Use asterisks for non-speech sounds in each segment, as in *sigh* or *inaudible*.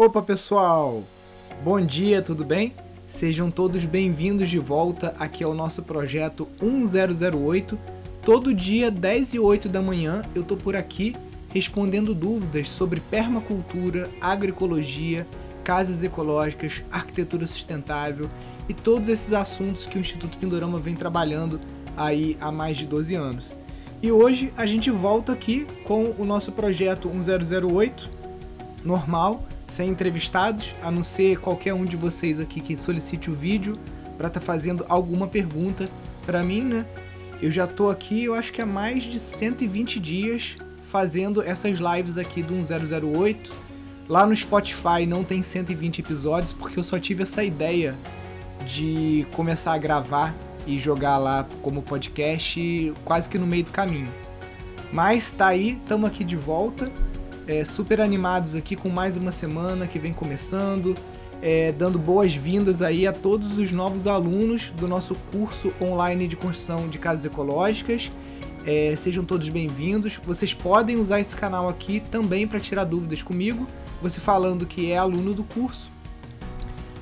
Opa pessoal, bom dia, tudo bem? Sejam todos bem-vindos de volta aqui ao nosso projeto 1008. Todo dia, 10 e 8 da manhã, eu tô por aqui respondendo dúvidas sobre permacultura, agroecologia, casas ecológicas, arquitetura sustentável e todos esses assuntos que o Instituto Pindorama vem trabalhando aí há mais de 12 anos. E hoje a gente volta aqui com o nosso projeto 1008 normal sem entrevistados, a não ser qualquer um de vocês aqui que solicite o vídeo para estar tá fazendo alguma pergunta para mim, né? Eu já tô aqui, eu acho que há mais de 120 dias fazendo essas lives aqui do 1008. Lá no Spotify não tem 120 episódios porque eu só tive essa ideia de começar a gravar e jogar lá como podcast quase que no meio do caminho. Mas tá aí, estamos aqui de volta é, super animados aqui com mais uma semana que vem começando, é, dando boas-vindas aí a todos os novos alunos do nosso curso online de construção de casas ecológicas. É, sejam todos bem-vindos. Vocês podem usar esse canal aqui também para tirar dúvidas comigo. Você falando que é aluno do curso.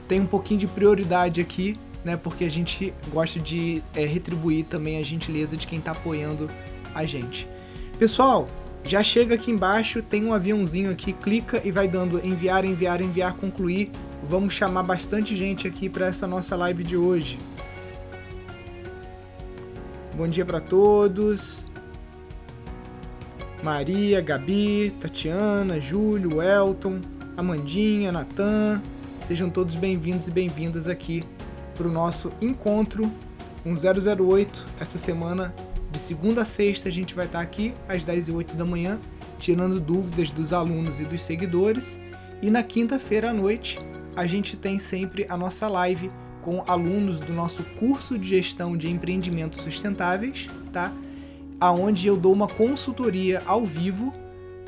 Tem um pouquinho de prioridade aqui, né? Porque a gente gosta de é, retribuir também a gentileza de quem está apoiando a gente. Pessoal, já chega aqui embaixo, tem um aviãozinho aqui, clica e vai dando enviar, enviar, enviar, concluir. Vamos chamar bastante gente aqui para essa nossa live de hoje. Bom dia para todos. Maria, Gabi, Tatiana, Júlio, Elton, Amandinha, Natan. Sejam todos bem-vindos e bem-vindas aqui para o nosso encontro 1008 essa semana de segunda a sexta a gente vai estar aqui às 10 e 8 da manhã, tirando dúvidas dos alunos e dos seguidores. E na quinta-feira à noite a gente tem sempre a nossa live com alunos do nosso curso de gestão de empreendimentos sustentáveis, tá? Aonde eu dou uma consultoria ao vivo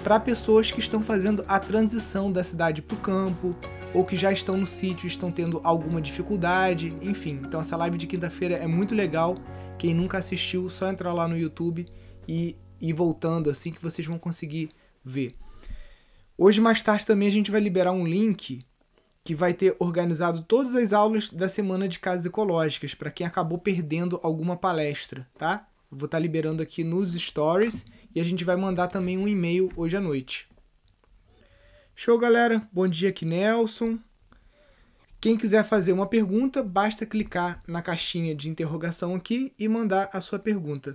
para pessoas que estão fazendo a transição da cidade para o campo ou que já estão no sítio e estão tendo alguma dificuldade, enfim. Então essa live de quinta-feira é muito legal quem nunca assistiu, só entrar lá no YouTube e ir voltando assim que vocês vão conseguir ver. Hoje mais tarde também a gente vai liberar um link que vai ter organizado todas as aulas da semana de casas ecológicas para quem acabou perdendo alguma palestra, tá? Vou estar tá liberando aqui nos stories e a gente vai mandar também um e-mail hoje à noite. Show, galera. Bom dia aqui, Nelson. Quem quiser fazer uma pergunta, basta clicar na caixinha de interrogação aqui e mandar a sua pergunta.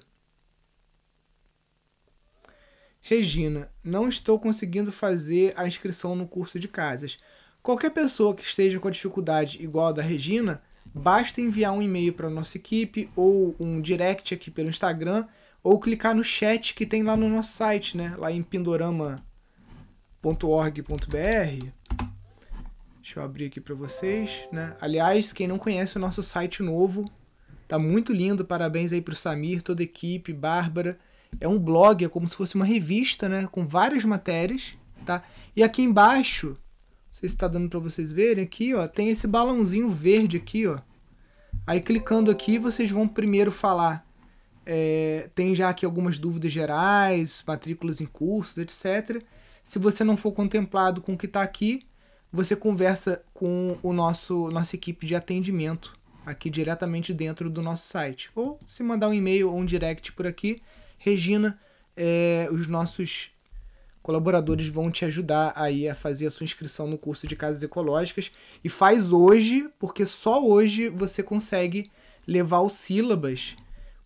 Regina, não estou conseguindo fazer a inscrição no curso de casas. Qualquer pessoa que esteja com dificuldade igual a da Regina, basta enviar um e-mail para a nossa equipe ou um direct aqui pelo Instagram ou clicar no chat que tem lá no nosso site, né? Lá em pindorama.org.br Deixa eu abrir aqui para vocês, né? Aliás, quem não conhece o nosso site novo, tá muito lindo. Parabéns aí pro Samir, toda a equipe, Bárbara. É um blog, é como se fosse uma revista, né, com várias matérias, tá? E aqui embaixo, não sei se está dando para vocês verem aqui, ó, tem esse balãozinho verde aqui, ó. Aí clicando aqui, vocês vão primeiro falar é, tem já aqui algumas dúvidas gerais, matrículas em cursos, etc. Se você não for contemplado com o que está aqui, você conversa com o nosso nossa equipe de atendimento aqui diretamente dentro do nosso site. Ou se mandar um e-mail ou um direct por aqui, Regina, é, os nossos colaboradores vão te ajudar aí a fazer a sua inscrição no curso de casas ecológicas e faz hoje, porque só hoje você consegue levar o sílabas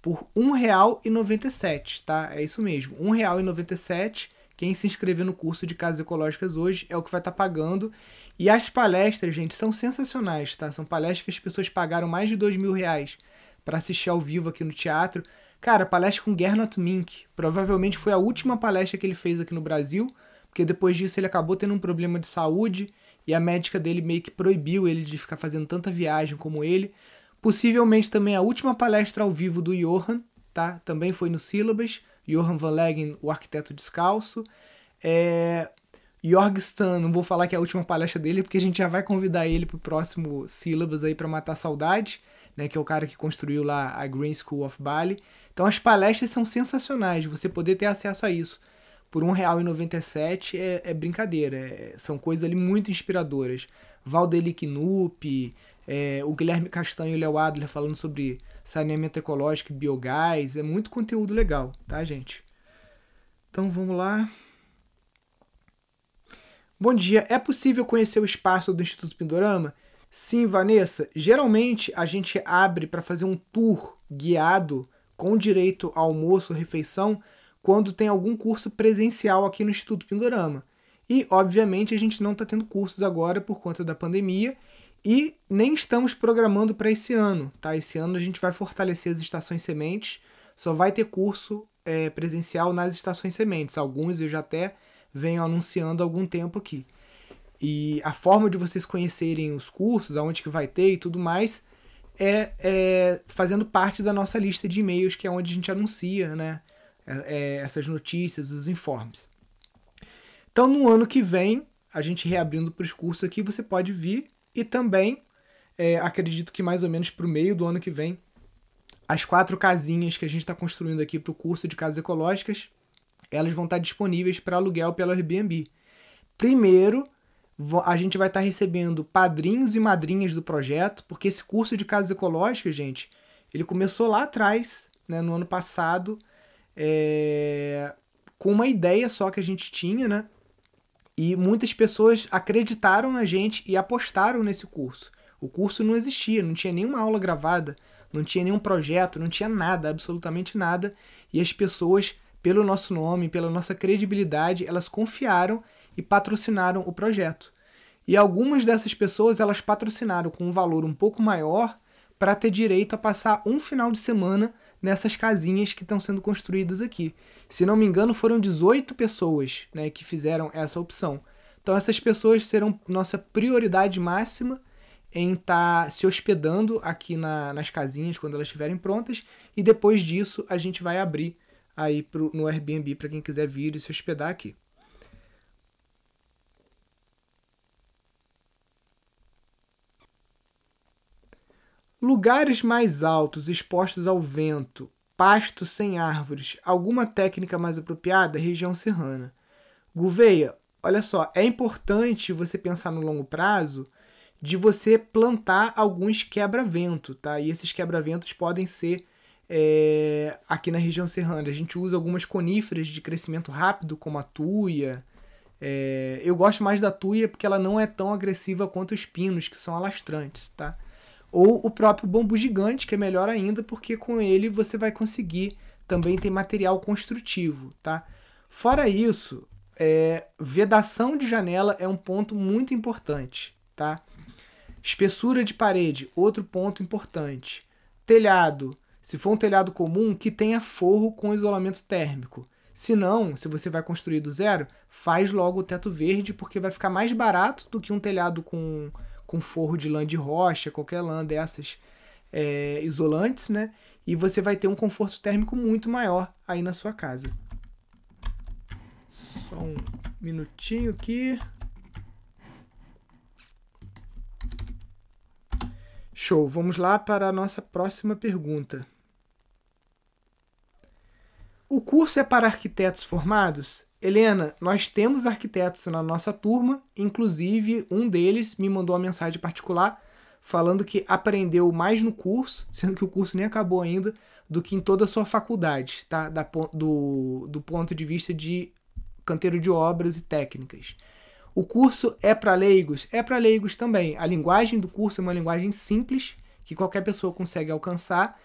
por R$ 1,97, tá? É isso mesmo, R$ 1,97 quem se inscrever no curso de casas ecológicas hoje é o que vai estar tá pagando. E as palestras, gente, são sensacionais, tá? São palestras que as pessoas pagaram mais de dois mil reais para assistir ao vivo aqui no teatro. Cara, palestra com Gernot Mink. Provavelmente foi a última palestra que ele fez aqui no Brasil, porque depois disso ele acabou tendo um problema de saúde e a médica dele meio que proibiu ele de ficar fazendo tanta viagem como ele. Possivelmente também a última palestra ao vivo do Johan, tá? Também foi no Sílabas. Johan van Leggen, o arquiteto descalço. É, Jorgstan, não vou falar que é a última palestra dele, porque a gente já vai convidar ele para o próximo Sílabas aí para matar saudade, né, que é o cara que construiu lá a Green School of Bali. Então as palestras são sensacionais, você poder ter acesso a isso. por R$1,97 é, é brincadeira. É, são coisas ali muito inspiradoras. Valdeli Knupp, é, o Guilherme Castanho e o Léo Adler falando sobre saneamento ecológico biogás. É muito conteúdo legal, tá, gente? Então vamos lá. Bom dia. É possível conhecer o espaço do Instituto Pindorama? Sim, Vanessa. Geralmente a gente abre para fazer um tour guiado com direito ao almoço, refeição, quando tem algum curso presencial aqui no Instituto Pindorama. E, obviamente, a gente não está tendo cursos agora por conta da pandemia e nem estamos programando para esse ano. Tá? Esse ano a gente vai fortalecer as estações sementes, só vai ter curso é, presencial nas estações sementes. Alguns eu já até venho anunciando há algum tempo aqui. E a forma de vocês conhecerem os cursos, aonde que vai ter e tudo mais, é, é fazendo parte da nossa lista de e-mails, que é onde a gente anuncia né, é, é, essas notícias, os informes. Então, no ano que vem, a gente reabrindo para os cursos aqui, você pode vir e também, é, acredito que mais ou menos para o meio do ano que vem, as quatro casinhas que a gente está construindo aqui para o curso de casas ecológicas, elas vão estar tá disponíveis para aluguel pelo Airbnb. Primeiro, a gente vai estar tá recebendo padrinhos e madrinhas do projeto, porque esse curso de casas ecológicas, gente, ele começou lá atrás, né, no ano passado, é, com uma ideia só que a gente tinha, né? E muitas pessoas acreditaram na gente e apostaram nesse curso. O curso não existia, não tinha nenhuma aula gravada, não tinha nenhum projeto, não tinha nada, absolutamente nada. E as pessoas, pelo nosso nome, pela nossa credibilidade, elas confiaram e patrocinaram o projeto. E algumas dessas pessoas elas patrocinaram com um valor um pouco maior para ter direito a passar um final de semana nessas casinhas que estão sendo construídas aqui. Se não me engano, foram 18 pessoas né, que fizeram essa opção. Então, essas pessoas serão nossa prioridade máxima em estar tá se hospedando aqui na, nas casinhas quando elas estiverem prontas, e depois disso a gente vai abrir aí pro, no Airbnb para quem quiser vir e se hospedar aqui. Lugares mais altos, expostos ao vento, pasto sem árvores, alguma técnica mais apropriada, região serrana. Gouveia, olha só, é importante você pensar no longo prazo de você plantar alguns quebra-vento, tá? E esses quebra-ventos podem ser é, aqui na região serrana. A gente usa algumas coníferas de crescimento rápido, como a tuia. É, eu gosto mais da tuia porque ela não é tão agressiva quanto os pinos, que são alastrantes, tá? Ou o próprio bambu gigante, que é melhor ainda, porque com ele você vai conseguir também ter material construtivo, tá? Fora isso, é, vedação de janela é um ponto muito importante, tá? Espessura de parede, outro ponto importante. Telhado, se for um telhado comum, que tenha forro com isolamento térmico. Se não, se você vai construir do zero, faz logo o teto verde, porque vai ficar mais barato do que um telhado com com forro de lã de rocha, qualquer lã dessas é, isolantes, né? E você vai ter um conforto térmico muito maior aí na sua casa. Só um minutinho aqui. Show, vamos lá para a nossa próxima pergunta. O curso é para arquitetos formados? Helena, nós temos arquitetos na nossa turma, inclusive um deles me mandou uma mensagem particular falando que aprendeu mais no curso, *laughs* sendo que o curso nem acabou ainda, do que em toda a sua faculdade, tá? Da, do, do ponto de vista de canteiro de obras e técnicas. O curso é para leigos? É para leigos também. A linguagem do curso é uma linguagem simples, que qualquer pessoa consegue alcançar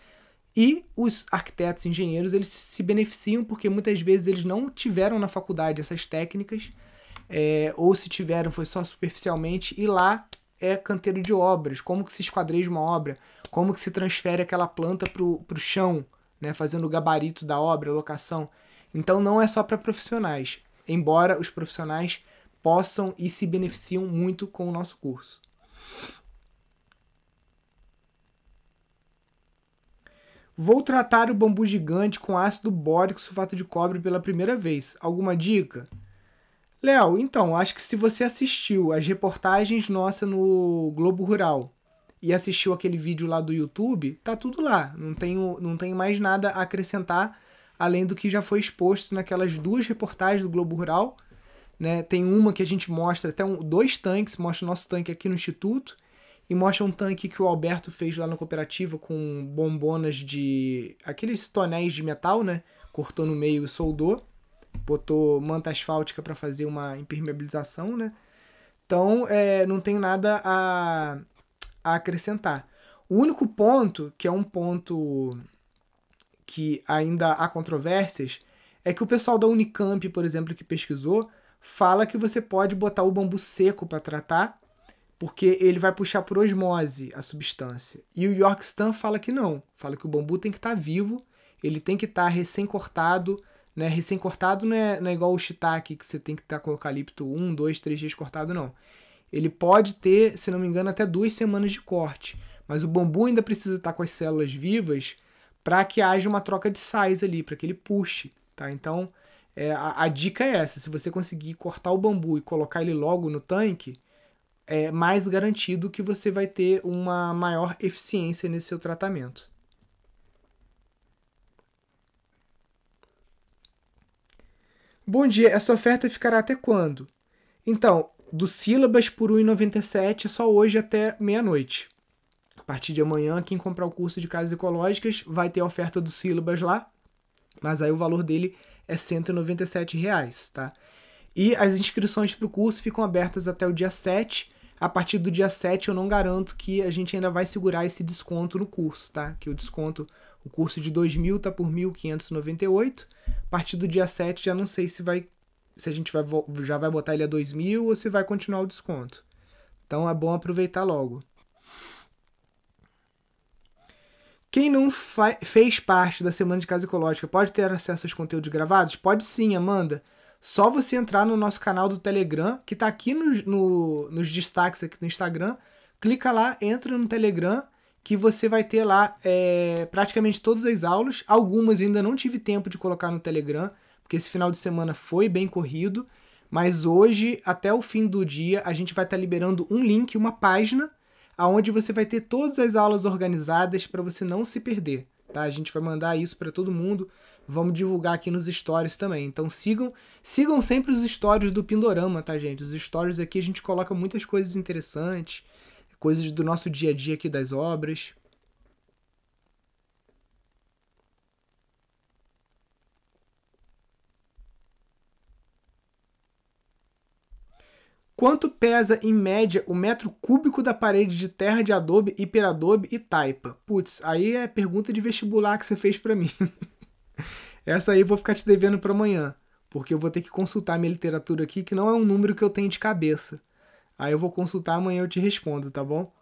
e os arquitetos engenheiros, eles se beneficiam porque muitas vezes eles não tiveram na faculdade essas técnicas, é, ou se tiveram foi só superficialmente, e lá é canteiro de obras, como que se esquadreja uma obra, como que se transfere aquela planta para o chão, né, fazendo o gabarito da obra, a locação. Então não é só para profissionais, embora os profissionais possam e se beneficiam muito com o nosso curso. Vou tratar o bambu gigante com ácido bórico sulfato de cobre pela primeira vez. Alguma dica? Léo, então, acho que se você assistiu as reportagens nossas no Globo Rural e assistiu aquele vídeo lá do YouTube, tá tudo lá. Não tenho, não tenho mais nada a acrescentar além do que já foi exposto naquelas duas reportagens do Globo Rural. Né? Tem uma que a gente mostra até um, dois tanques, mostra o nosso tanque aqui no Instituto e mostra um tanque que o Alberto fez lá na cooperativa com bombonas de. aqueles tonéis de metal, né? Cortou no meio e soldou. Botou manta asfáltica para fazer uma impermeabilização, né? Então, é, não tem nada a, a acrescentar. O único ponto, que é um ponto que ainda há controvérsias, é que o pessoal da Unicamp, por exemplo, que pesquisou, fala que você pode botar o bambu seco para tratar, porque ele vai puxar por osmose a substância. E o Yorkstan fala que não, fala que o bambu tem que estar tá vivo, ele tem que estar tá recém-cortado, né? Recém-cortado não é, não é igual o shiitake, que você tem que estar tá com o eucalipto um, dois, três dias cortado, não. Ele pode ter, se não me engano, até duas semanas de corte. Mas o bambu ainda precisa estar com as células vivas para que haja uma troca de sais ali, para que ele puxe, tá? Então, é, a, a, dica é essa: se você conseguir cortar o bambu e colocar ele logo no tanque, é mais garantido que você vai ter uma maior eficiência nesse seu tratamento. Bom dia, essa oferta ficará até quando? Então, do sílabas por R$ 1,97 é só hoje até meia-noite. A partir de amanhã, quem comprar o curso de casas ecológicas vai ter a oferta do sílabas lá, mas aí o valor dele é 197 reais, tá? E as inscrições para o curso ficam abertas até o dia 7. A partir do dia 7 eu não garanto que a gente ainda vai segurar esse desconto no curso, tá? Que o desconto, o curso de 2.000 tá por 1.598. A partir do dia 7 já não sei se vai se a gente vai, já vai botar ele a 2.000 ou se vai continuar o desconto. Então é bom aproveitar logo. Quem não fez parte da Semana de Casa Ecológica pode ter acesso aos conteúdos gravados? Pode sim, Amanda. Só você entrar no nosso canal do Telegram, que está aqui no, no, nos destaques aqui no Instagram. Clica lá, entra no Telegram, que você vai ter lá é, praticamente todas as aulas. Algumas ainda não tive tempo de colocar no Telegram, porque esse final de semana foi bem corrido. Mas hoje, até o fim do dia, a gente vai estar tá liberando um link, uma página aonde você vai ter todas as aulas organizadas para você não se perder, tá? A gente vai mandar isso para todo mundo. Vamos divulgar aqui nos stories também. Então sigam, sigam sempre os stories do Pindorama, tá, gente? Os stories aqui a gente coloca muitas coisas interessantes, coisas do nosso dia a dia aqui das obras. Quanto pesa, em média, o metro cúbico da parede de terra de adobe, hiperadobe e taipa? Putz, aí é pergunta de vestibular que você fez para mim. *laughs* Essa aí eu vou ficar te devendo para amanhã, porque eu vou ter que consultar minha literatura aqui, que não é um número que eu tenho de cabeça. Aí eu vou consultar amanhã eu te respondo, tá bom?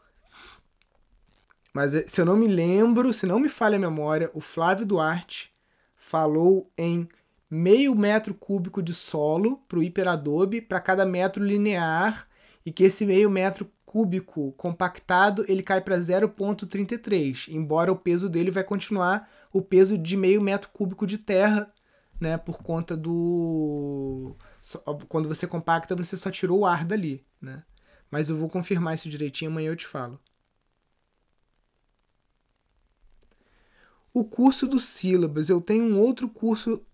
Mas eh, se eu não me lembro, se não me falha a memória, o Flávio Duarte falou em meio metro cúbico de solo para o hiperadobe para cada metro linear e que esse meio metro cúbico compactado ele cai para 0,33, embora o peso dele vai continuar o peso de meio metro cúbico de terra, né, por conta do quando você compacta você só tirou o ar dali, né? Mas eu vou confirmar isso direitinho amanhã eu te falo. O curso do sílabas, eu tenho um outro curso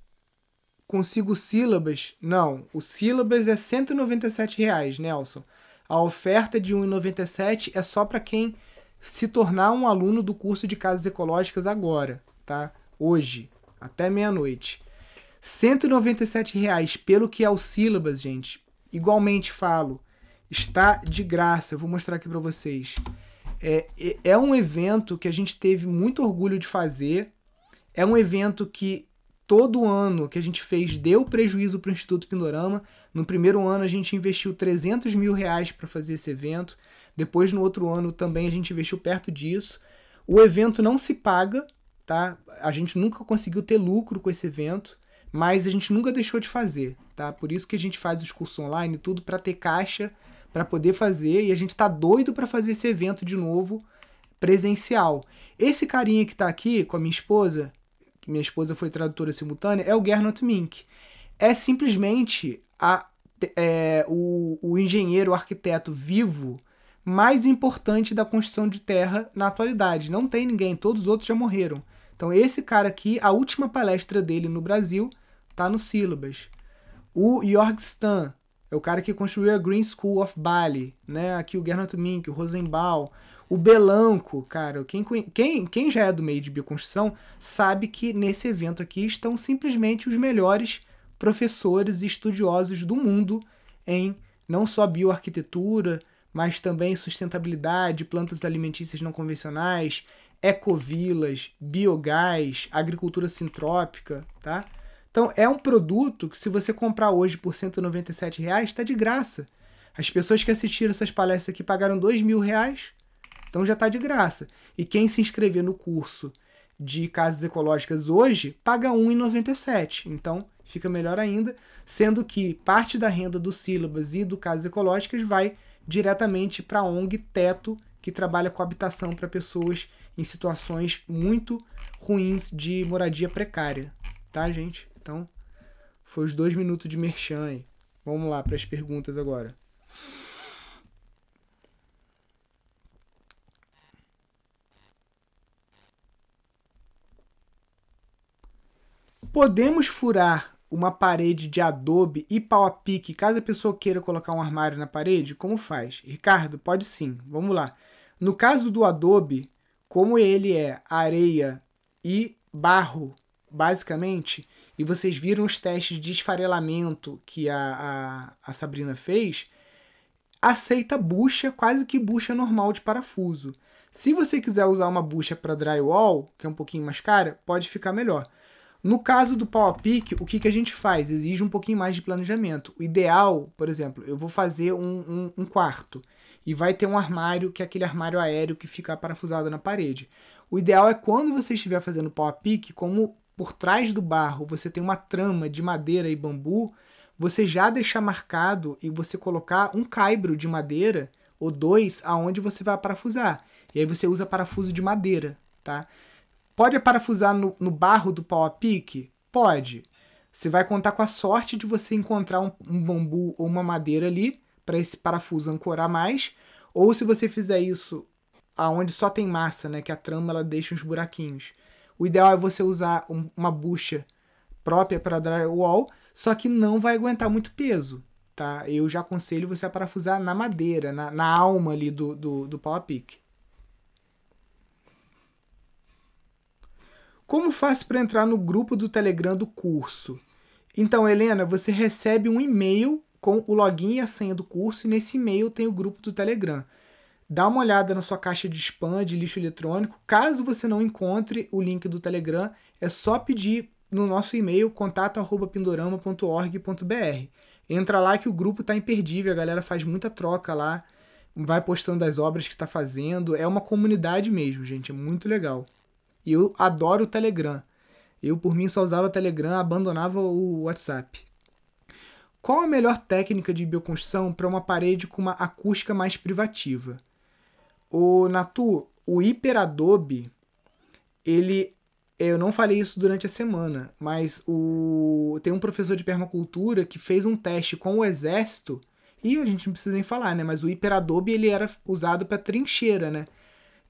consigo sílabas. Não, o sílabas é 197 reais, Nelson. A oferta de R$ 1,97 é só para quem se tornar um aluno do curso de casas ecológicas agora, tá? Hoje, até meia-noite. 197 reais pelo que é o sílabas, gente. Igualmente falo, está de graça. Eu vou mostrar aqui para vocês. É, é, é um evento que a gente teve muito orgulho de fazer. É um evento que todo ano que a gente fez deu prejuízo para o Instituto Pindorama. No primeiro ano a gente investiu 300 mil reais para fazer esse evento. Depois no outro ano também a gente investiu perto disso. O evento não se paga, tá? A gente nunca conseguiu ter lucro com esse evento, mas a gente nunca deixou de fazer, tá? Por isso que a gente faz os cursos online tudo para ter caixa para poder fazer e a gente tá doido para fazer esse evento de novo presencial. Esse carinha que tá aqui com a minha esposa, que minha esposa foi tradutora simultânea, é o Gernot Mink. É simplesmente a, é, o, o engenheiro, o arquiteto vivo mais importante da construção de terra na atualidade. Não tem ninguém, todos os outros já morreram. Então esse cara aqui, a última palestra dele no Brasil tá no Syllabus. O Jorg Stan é o cara que construiu a Green School of Bali, né? Aqui o Gernot Mink, o Rosenbaum, o Belanco, cara. Quem, quem, quem já é do meio de bioconstrução sabe que nesse evento aqui estão simplesmente os melhores professores e estudiosos do mundo em não só bioarquitetura, mas também sustentabilidade, plantas alimentícias não convencionais, ecovilas, biogás, agricultura sintrópica, tá? Então é um produto que se você comprar hoje por 197 reais, está de graça. As pessoas que assistiram essas palestras aqui pagaram dois mil reais, então já está de graça. E quem se inscrever no curso de casas ecológicas hoje paga R$ 1,97. Então fica melhor ainda, sendo que parte da renda do Sílabas e do Casas Ecológicas vai diretamente para a ONG Teto, que trabalha com habitação para pessoas em situações muito ruins de moradia precária. Tá, gente? Então, foi os dois minutos de merchan aí. Vamos lá para as perguntas agora. Podemos furar uma parede de adobe e pau a pique, caso a pessoa queira colocar um armário na parede? Como faz? Ricardo, pode sim. Vamos lá. No caso do adobe, como ele é areia e barro, basicamente, e vocês viram os testes de esfarelamento que a, a, a Sabrina fez, aceita bucha, quase que bucha normal de parafuso. Se você quiser usar uma bucha para drywall, que é um pouquinho mais cara, pode ficar melhor. No caso do pau o que, que a gente faz? Exige um pouquinho mais de planejamento. O ideal, por exemplo, eu vou fazer um, um, um quarto e vai ter um armário, que é aquele armário aéreo que fica parafusado na parede. O ideal é quando você estiver fazendo pau a pique, como por trás do barro você tem uma trama de madeira e bambu, você já deixar marcado e você colocar um caibro de madeira ou dois aonde você vai parafusar. E aí você usa parafuso de madeira, tá? Pode parafusar no, no barro do pau a pique? Pode. Você vai contar com a sorte de você encontrar um, um bambu ou uma madeira ali para esse parafuso ancorar mais. Ou se você fizer isso aonde só tem massa, né, que a trama ela deixa uns buraquinhos. O ideal é você usar um, uma bucha própria para drywall, só que não vai aguentar muito peso, tá? Eu já aconselho você a parafusar na madeira, na, na alma ali do, do, do. Como faço para entrar no grupo do Telegram do curso? Então, Helena, você recebe um e-mail com o login e a senha do curso e nesse e-mail tem o grupo do Telegram. Dá uma olhada na sua caixa de spam de lixo eletrônico. Caso você não encontre o link do Telegram, é só pedir no nosso e-mail contato@pindorama.org.br. Entra lá que o grupo tá imperdível, a galera faz muita troca lá, vai postando as obras que está fazendo. É uma comunidade mesmo, gente, é muito legal. E eu adoro o Telegram. Eu, por mim, só usava o Telegram, abandonava o WhatsApp. Qual a melhor técnica de bioconstrução para uma parede com uma acústica mais privativa? O Natu, o hiperadobe, ele eu não falei isso durante a semana, mas o tem um professor de permacultura que fez um teste com o exército e a gente não precisa nem falar, né? Mas o hiperadobe ele era usado para trincheira, né?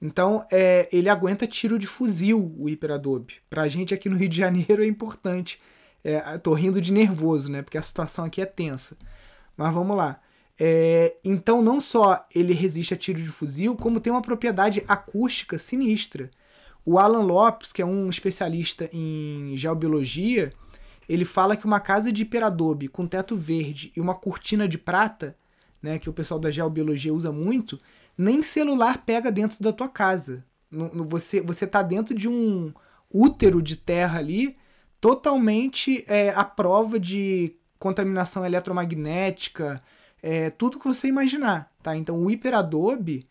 Então, é, ele aguenta tiro de fuzil, o hiperadobe. Pra gente aqui no Rio de Janeiro é importante. É, tô rindo de nervoso, né? Porque a situação aqui é tensa. Mas vamos lá. É, então, não só ele resiste a tiro de fuzil, como tem uma propriedade acústica sinistra. O Alan Lopes, que é um especialista em geobiologia, ele fala que uma casa de hiperadobe com teto verde e uma cortina de prata, né, que o pessoal da geobiologia usa muito, nem celular pega dentro da tua casa. No, no, você, você tá dentro de um útero de terra ali, totalmente é, à prova de contaminação eletromagnética, é, tudo que você imaginar, tá? Então o hiperadobe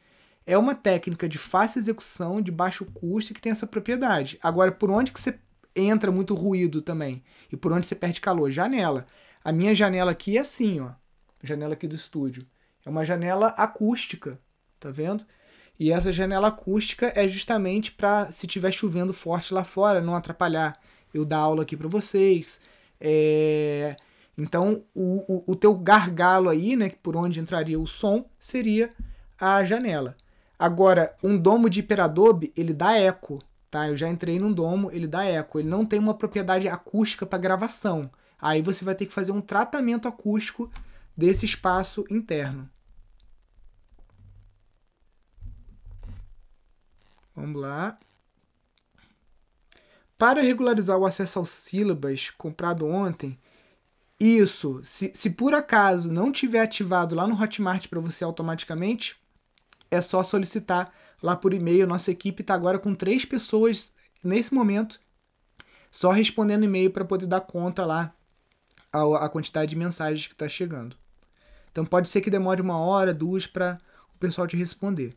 é uma técnica de fácil execução, de baixo custo que tem essa propriedade. Agora, por onde que você entra muito ruído também? E por onde você perde calor? Janela. A minha janela aqui é assim, ó. Janela aqui do estúdio. É uma janela acústica tá vendo? E essa janela acústica é justamente para se tiver chovendo forte lá fora, não atrapalhar eu dar aula aqui para vocês. É... Então, o, o, o, teu gargalo aí, né, por onde entraria o som, seria a janela. Agora, um domo de hiperadobe, ele dá eco, tá? Eu já entrei num domo, ele dá eco, ele não tem uma propriedade acústica para gravação. Aí você vai ter que fazer um tratamento acústico desse espaço interno. Vamos lá. Para regularizar o acesso aos sílabas comprado ontem, isso, se, se por acaso não tiver ativado lá no Hotmart para você automaticamente, é só solicitar lá por e-mail. Nossa equipe está agora com três pessoas nesse momento, só respondendo e-mail para poder dar conta lá a, a quantidade de mensagens que está chegando. Então pode ser que demore uma hora, duas para o pessoal te responder.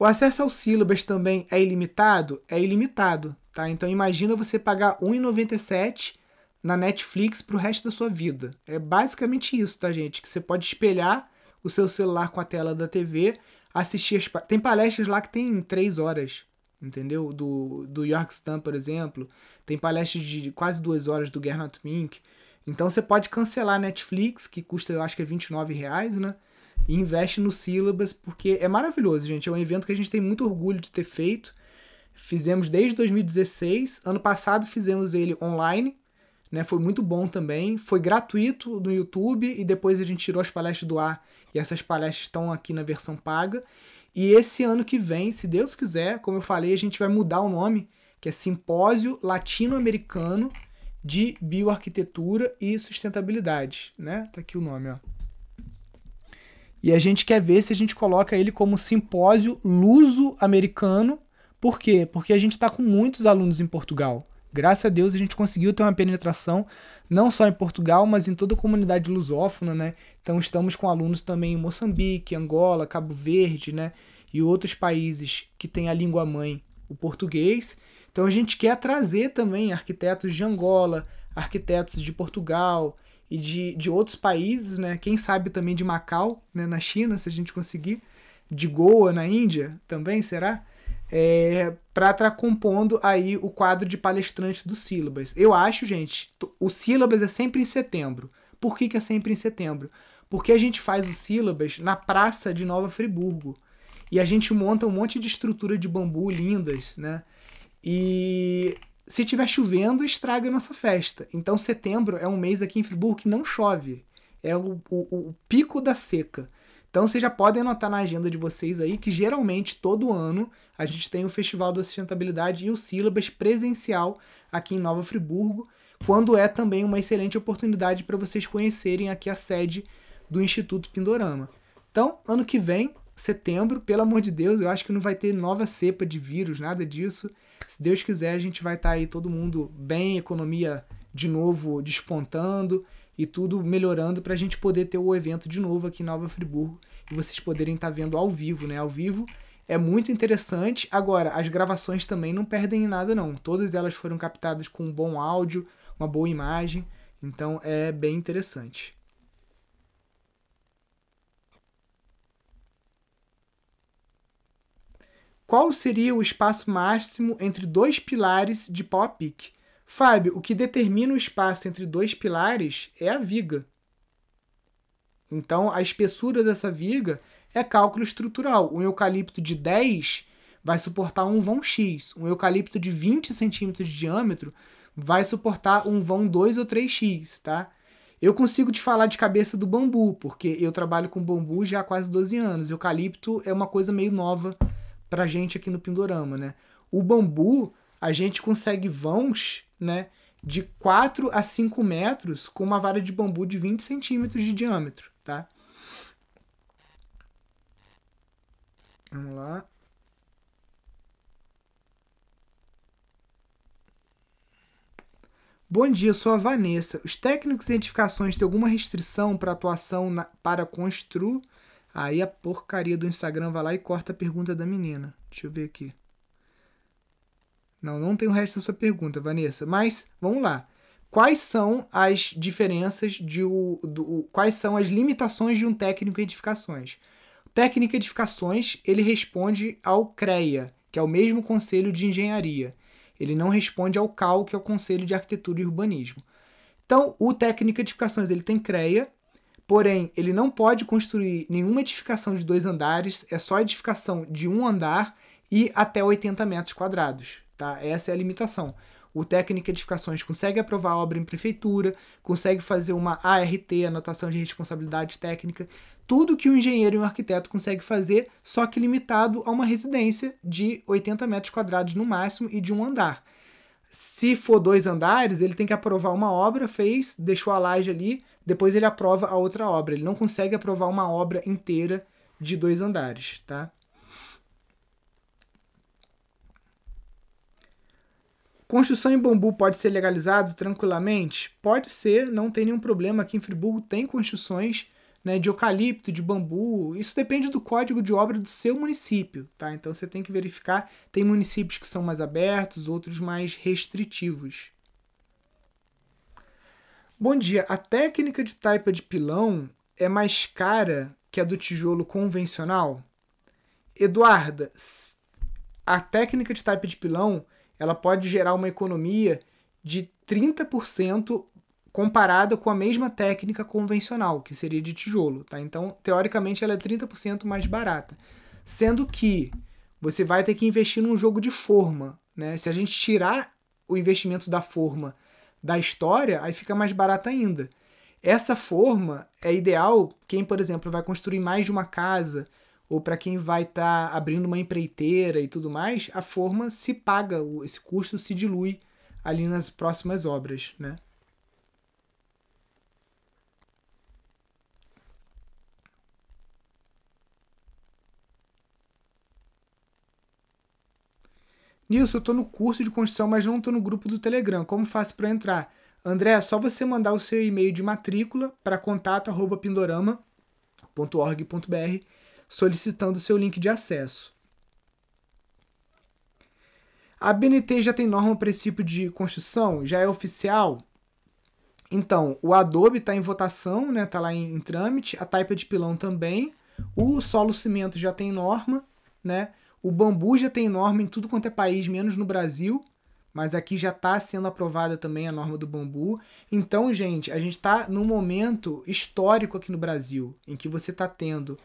O acesso aos sílabas também é ilimitado? É ilimitado, tá? Então imagina você pagar R$ 1,97 na Netflix para o resto da sua vida. É basicamente isso, tá, gente? Que você pode espelhar o seu celular com a tela da TV, assistir as... Tem palestras lá que tem três horas, entendeu? Do, do York Stam, por exemplo. Tem palestras de quase duas horas do Gernot Mink. Então você pode cancelar a Netflix, que custa, eu acho que é 29 reais, né? E investe no Syllabus, porque é maravilhoso, gente. É um evento que a gente tem muito orgulho de ter feito. Fizemos desde 2016. Ano passado fizemos ele online, né? Foi muito bom também. Foi gratuito no YouTube e depois a gente tirou as palestras do ar e essas palestras estão aqui na versão paga. E esse ano que vem, se Deus quiser, como eu falei, a gente vai mudar o nome, que é Simpósio Latino-Americano de Bioarquitetura e Sustentabilidade, né? Tá aqui o nome, ó. E a gente quer ver se a gente coloca ele como simpósio luso-americano. Por quê? Porque a gente está com muitos alunos em Portugal. Graças a Deus a gente conseguiu ter uma penetração não só em Portugal, mas em toda a comunidade lusófona, né? Então estamos com alunos também em Moçambique, Angola, Cabo Verde, né? E outros países que têm a língua mãe, o português. Então a gente quer trazer também arquitetos de Angola, arquitetos de Portugal, e de, de outros países, né? Quem sabe também de Macau, né? na China, se a gente conseguir, de Goa, na Índia também, será? É, para estar tá compondo aí o quadro de palestrantes do Sílabas. Eu acho, gente, o Sílabas é sempre em setembro. Por que, que é sempre em setembro? Porque a gente faz o Sílabas na praça de Nova Friburgo. E a gente monta um monte de estrutura de bambu lindas, né? E se tiver chovendo, estraga a nossa festa. Então, setembro é um mês aqui em Friburgo que não chove. É o, o, o pico da seca. Então, vocês já podem anotar na agenda de vocês aí que geralmente todo ano a gente tem o Festival da Sustentabilidade e o Sílabas presencial aqui em Nova Friburgo, quando é também uma excelente oportunidade para vocês conhecerem aqui a sede do Instituto Pindorama. Então, ano que vem, setembro, pelo amor de Deus, eu acho que não vai ter nova cepa de vírus, nada disso. Se Deus quiser, a gente vai estar tá aí todo mundo bem, economia de novo despontando e tudo melhorando para a gente poder ter o evento de novo aqui em Nova Friburgo e vocês poderem estar tá vendo ao vivo, né? Ao vivo é muito interessante. Agora, as gravações também não perdem em nada, não. Todas elas foram captadas com um bom áudio, uma boa imagem, então é bem interessante. Qual seria o espaço máximo entre dois pilares de pau a pique? Fábio, o que determina o espaço entre dois pilares é a viga. Então, a espessura dessa viga é cálculo estrutural. Um eucalipto de 10 vai suportar um vão X. Um eucalipto de 20 centímetros de diâmetro vai suportar um vão 2 ou 3x, tá? Eu consigo te falar de cabeça do bambu, porque eu trabalho com bambu já há quase 12 anos. Eucalipto é uma coisa meio nova pra gente aqui no Pindorama, né? O bambu, a gente consegue vãos, né? De 4 a 5 metros com uma vara de bambu de 20 centímetros de diâmetro, tá? Vamos lá. Bom dia, sou a Vanessa. Os técnicos e edificações têm alguma restrição para atuação na, para construir Aí a porcaria do Instagram vai lá e corta a pergunta da menina. Deixa eu ver aqui. Não, não tem o resto da sua pergunta, Vanessa. Mas vamos lá. Quais são as diferenças de o, do, quais são as limitações de um técnico em edificações? O técnico em edificações ele responde ao CREA, que é o mesmo Conselho de Engenharia. Ele não responde ao CAL, que é o Conselho de Arquitetura e Urbanismo. Então, o técnico em edificações ele tem CREA, Porém, ele não pode construir nenhuma edificação de dois andares, é só edificação de um andar e até 80 metros quadrados. Tá? Essa é a limitação. O técnico edificações consegue aprovar a obra em prefeitura, consegue fazer uma ART, anotação de responsabilidade técnica, tudo que um engenheiro e um arquiteto consegue fazer, só que limitado a uma residência de 80 metros quadrados no máximo e de um andar. Se for dois andares, ele tem que aprovar uma obra, fez, deixou a laje ali, depois ele aprova a outra obra. Ele não consegue aprovar uma obra inteira de dois andares, tá? Construção em bambu pode ser legalizado tranquilamente? Pode ser, não tem nenhum problema. Aqui em Friburgo tem construções né, de eucalipto, de bambu. Isso depende do código de obra do seu município, tá? Então você tem que verificar. Tem municípios que são mais abertos, outros mais restritivos. Bom dia. A técnica de taipa de pilão é mais cara que a do tijolo convencional? Eduarda, a técnica de taipa de pilão ela pode gerar uma economia de 30% comparada com a mesma técnica convencional, que seria de tijolo, tá? Então, teoricamente, ela é 30% mais barata. Sendo que você vai ter que investir num jogo de forma, né? Se a gente tirar o investimento da forma da história, aí fica mais barata ainda. Essa forma é ideal quem, por exemplo, vai construir mais de uma casa ou para quem vai estar tá abrindo uma empreiteira e tudo mais, a forma se paga, esse custo se dilui ali nas próximas obras, né? Nilson, eu estou no curso de construção, mas não estou no grupo do Telegram. Como faço para entrar? André, é só você mandar o seu e-mail de matrícula para contato@pindorama.org.br solicitando seu link de acesso. A BNT já tem norma princípio de construção? Já é oficial? Então, o Adobe está em votação, né? Está lá em, em, trâmite. A Taipa de Pilão também. O Solo Cimento já tem norma, né? O Bambu já tem norma em tudo quanto é país, menos no Brasil. Mas aqui já está sendo aprovada também a norma do bambu. Então, gente, a gente está num momento histórico aqui no Brasil, em que você está tendo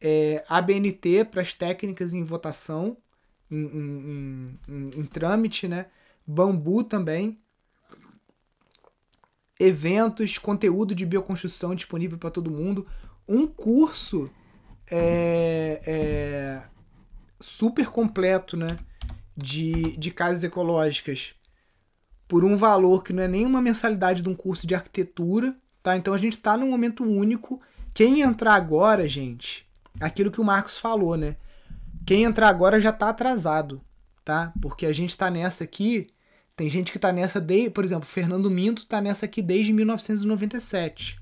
é, ABNT para as técnicas em votação, em, em, em, em, trâmite, né? Bambu também. Eventos, conteúdo de bioconstrução disponível para todo mundo. Um curso é, é, super completo, né? De, de casas ecológicas por um valor que não é nem uma mensalidade de um curso de arquitetura, tá? Então a gente está num momento único. Quem entrar agora, gente, aquilo que o Marcos falou, né? Quem entrar agora já tá atrasado, tá? Porque a gente tá nessa aqui, tem gente que tá nessa desde, por exemplo, Fernando Minto tá nessa aqui desde 1997.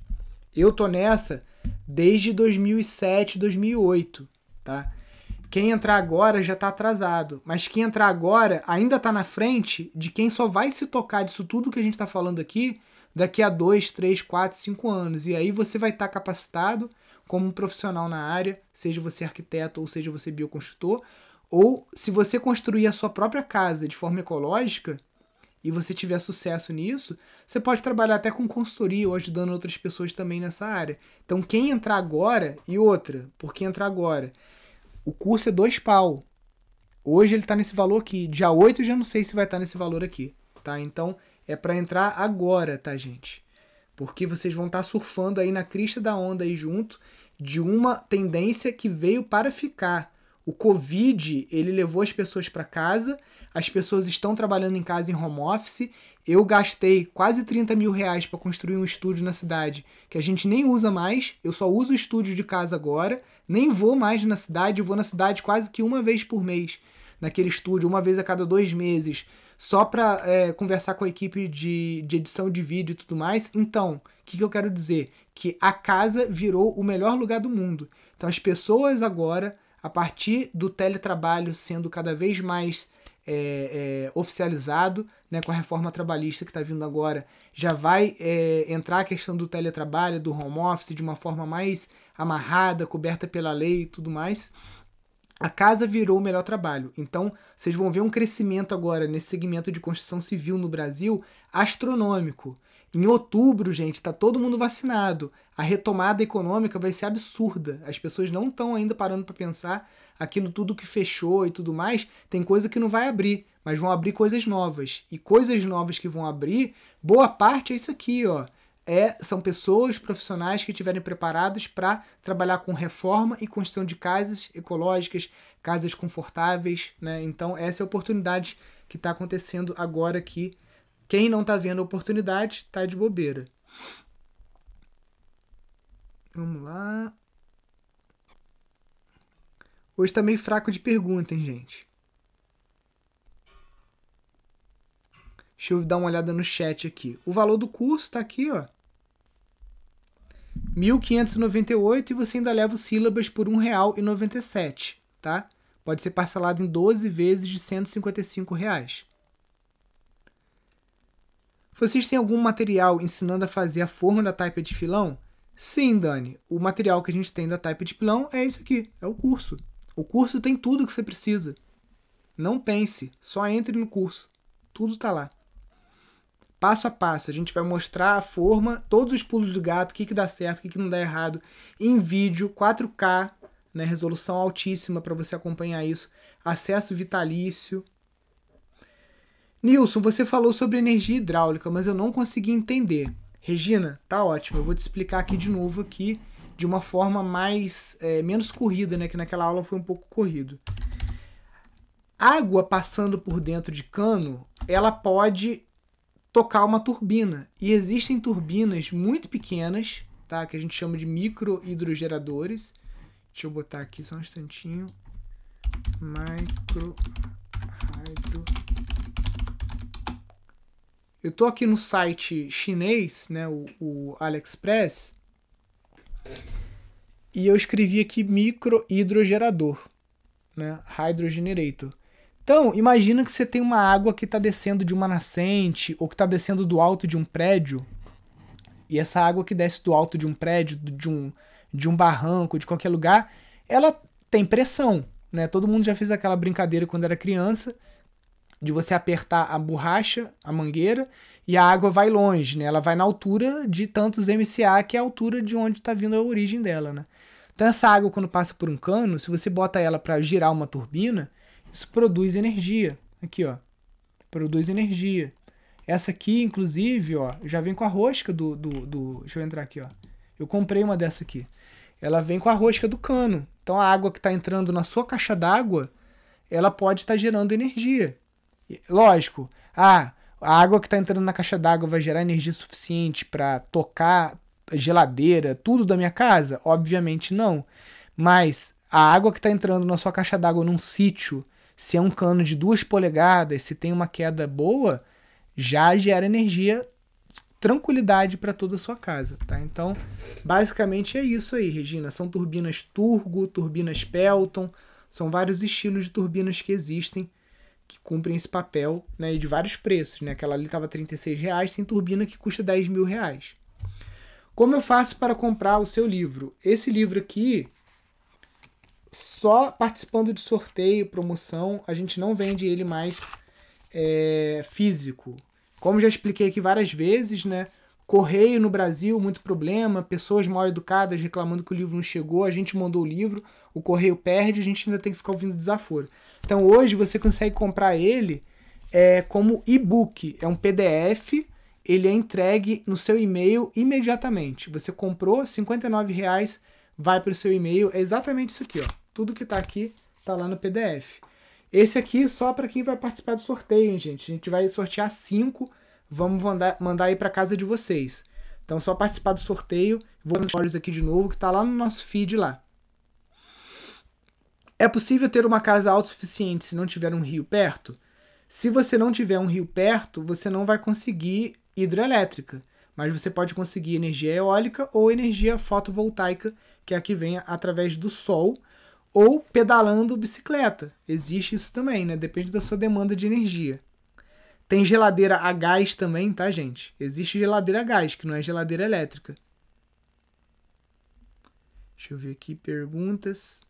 Eu tô nessa desde 2007, 2008, tá? Quem entrar agora já tá atrasado, mas quem entrar agora ainda tá na frente de quem só vai se tocar disso tudo que a gente tá falando aqui daqui a 2, 3, 4, 5 anos. E aí você vai estar tá capacitado como um profissional na área, seja você arquiteto ou seja você bioconstrutor, ou se você construir a sua própria casa de forma ecológica e você tiver sucesso nisso, você pode trabalhar até com consultoria ou ajudando outras pessoas também nessa área. Então, quem entrar agora e outra, por que entrar agora? O curso é dois pau. Hoje ele está nesse valor aqui. Dia 8 eu já não sei se vai estar tá nesse valor aqui, tá? Então, é para entrar agora, tá, gente? Porque vocês vão estar tá surfando aí na crista da onda aí junto de uma tendência que veio para ficar. O Covid, ele levou as pessoas para casa, as pessoas estão trabalhando em casa em home office. Eu gastei quase 30 mil reais para construir um estúdio na cidade que a gente nem usa mais. Eu só uso o estúdio de casa agora, nem vou mais na cidade, vou na cidade quase que uma vez por mês, naquele estúdio, uma vez a cada dois meses, só para é, conversar com a equipe de, de edição de vídeo e tudo mais. Então, o que, que eu quero dizer? que a casa virou o melhor lugar do mundo. Então as pessoas agora, a partir do teletrabalho sendo cada vez mais é, é, oficializado, né, com a reforma trabalhista que está vindo agora, já vai é, entrar a questão do teletrabalho, do home office, de uma forma mais amarrada, coberta pela lei e tudo mais. A casa virou o melhor trabalho. Então, vocês vão ver um crescimento agora nesse segmento de construção civil no Brasil astronômico. Em outubro, gente, está todo mundo vacinado. A retomada econômica vai ser absurda. As pessoas não estão ainda parando para pensar aquilo tudo que fechou e tudo mais. Tem coisa que não vai abrir, mas vão abrir coisas novas. E coisas novas que vão abrir, boa parte é isso aqui, ó. É, são pessoas profissionais que estiverem preparadas para trabalhar com reforma e construção de casas ecológicas, casas confortáveis, né? Então essa é a oportunidade que está acontecendo agora aqui quem não tá vendo a oportunidade, tá de bobeira. Vamos lá. Hoje tá meio fraco de pergunta, hein, gente? Deixa eu dar uma olhada no chat aqui. O valor do curso tá aqui, ó. 1.598 e você ainda leva os sílabas por R$ 1,97, tá? Pode ser parcelado em 12 vezes de 155 reais. Vocês têm algum material ensinando a fazer a forma da taipa de filão? Sim, Dani. O material que a gente tem da taipa de pilão é esse aqui, é o curso. O curso tem tudo que você precisa. Não pense, só entre no curso. Tudo está lá. Passo a passo, a gente vai mostrar a forma, todos os pulos do gato, o que, que dá certo, o que, que não dá errado, em vídeo, 4K, né, resolução altíssima para você acompanhar isso, acesso vitalício, Nilson, você falou sobre energia hidráulica, mas eu não consegui entender. Regina, tá ótimo. Eu vou te explicar aqui de novo aqui de uma forma mais é, menos corrida, né? Que naquela aula foi um pouco corrido. Água passando por dentro de cano, ela pode tocar uma turbina. E existem turbinas muito pequenas, tá? Que a gente chama de micro hidrogeradores. Deixa eu botar aqui só um instantinho. Micro hydro eu tô aqui no site chinês, né, o, o AliExpress, e eu escrevi aqui micro hidrogerador, né, hydrogenerator. Então, imagina que você tem uma água que está descendo de uma nascente ou que está descendo do alto de um prédio, e essa água que desce do alto de um prédio, de um, de um barranco, de qualquer lugar, ela tem pressão, né? Todo mundo já fez aquela brincadeira quando era criança, de você apertar a borracha, a mangueira, e a água vai longe, né? Ela vai na altura de tantos MCA, que é a altura de onde está vindo a origem dela, né? Então essa água quando passa por um cano, se você bota ela para girar uma turbina, isso produz energia. Aqui, ó. Produz energia. Essa aqui, inclusive, ó, já vem com a rosca do, do, do... Deixa eu entrar aqui, ó. Eu comprei uma dessa aqui. Ela vem com a rosca do cano. Então a água que está entrando na sua caixa d'água, ela pode estar tá gerando energia. Lógico, ah, a água que está entrando na caixa d'água vai gerar energia suficiente para tocar a geladeira, tudo da minha casa? Obviamente não. Mas a água que está entrando na sua caixa d'água num sítio, se é um cano de duas polegadas, se tem uma queda boa, já gera energia, tranquilidade para toda a sua casa, tá? Então, basicamente é isso aí, Regina. São turbinas Turgo, turbinas Pelton, são vários estilos de turbinas que existem que cumprem esse papel né, de vários preços. Né? Aquela ali estava 36 reais, tem turbina que custa 10 mil reais. Como eu faço para comprar o seu livro? Esse livro aqui, só participando de sorteio, promoção, a gente não vende ele mais é, físico. Como já expliquei aqui várias vezes, né? Correio no Brasil, muito problema, pessoas mal educadas reclamando que o livro não chegou, a gente mandou o livro, o correio perde, a gente ainda tem que ficar ouvindo desaforo. Então hoje você consegue comprar ele é, como e-book, é um PDF, ele é entregue no seu e-mail imediatamente. Você comprou, R$ reais, vai para o seu e-mail, é exatamente isso aqui, ó. Tudo que está aqui está lá no PDF. Esse aqui só para quem vai participar do sorteio, hein, gente. A gente vai sortear cinco, vamos mandar, mandar aí para casa de vocês. Então só participar do sorteio, vou nos stories aqui de novo, que está lá no nosso feed lá. É possível ter uma casa autossuficiente se não tiver um rio perto? Se você não tiver um rio perto, você não vai conseguir hidrelétrica, mas você pode conseguir energia eólica ou energia fotovoltaica, que é a que vem através do sol, ou pedalando bicicleta. Existe isso também, né? Depende da sua demanda de energia. Tem geladeira a gás também, tá, gente? Existe geladeira a gás, que não é geladeira elétrica. Deixa eu ver aqui perguntas.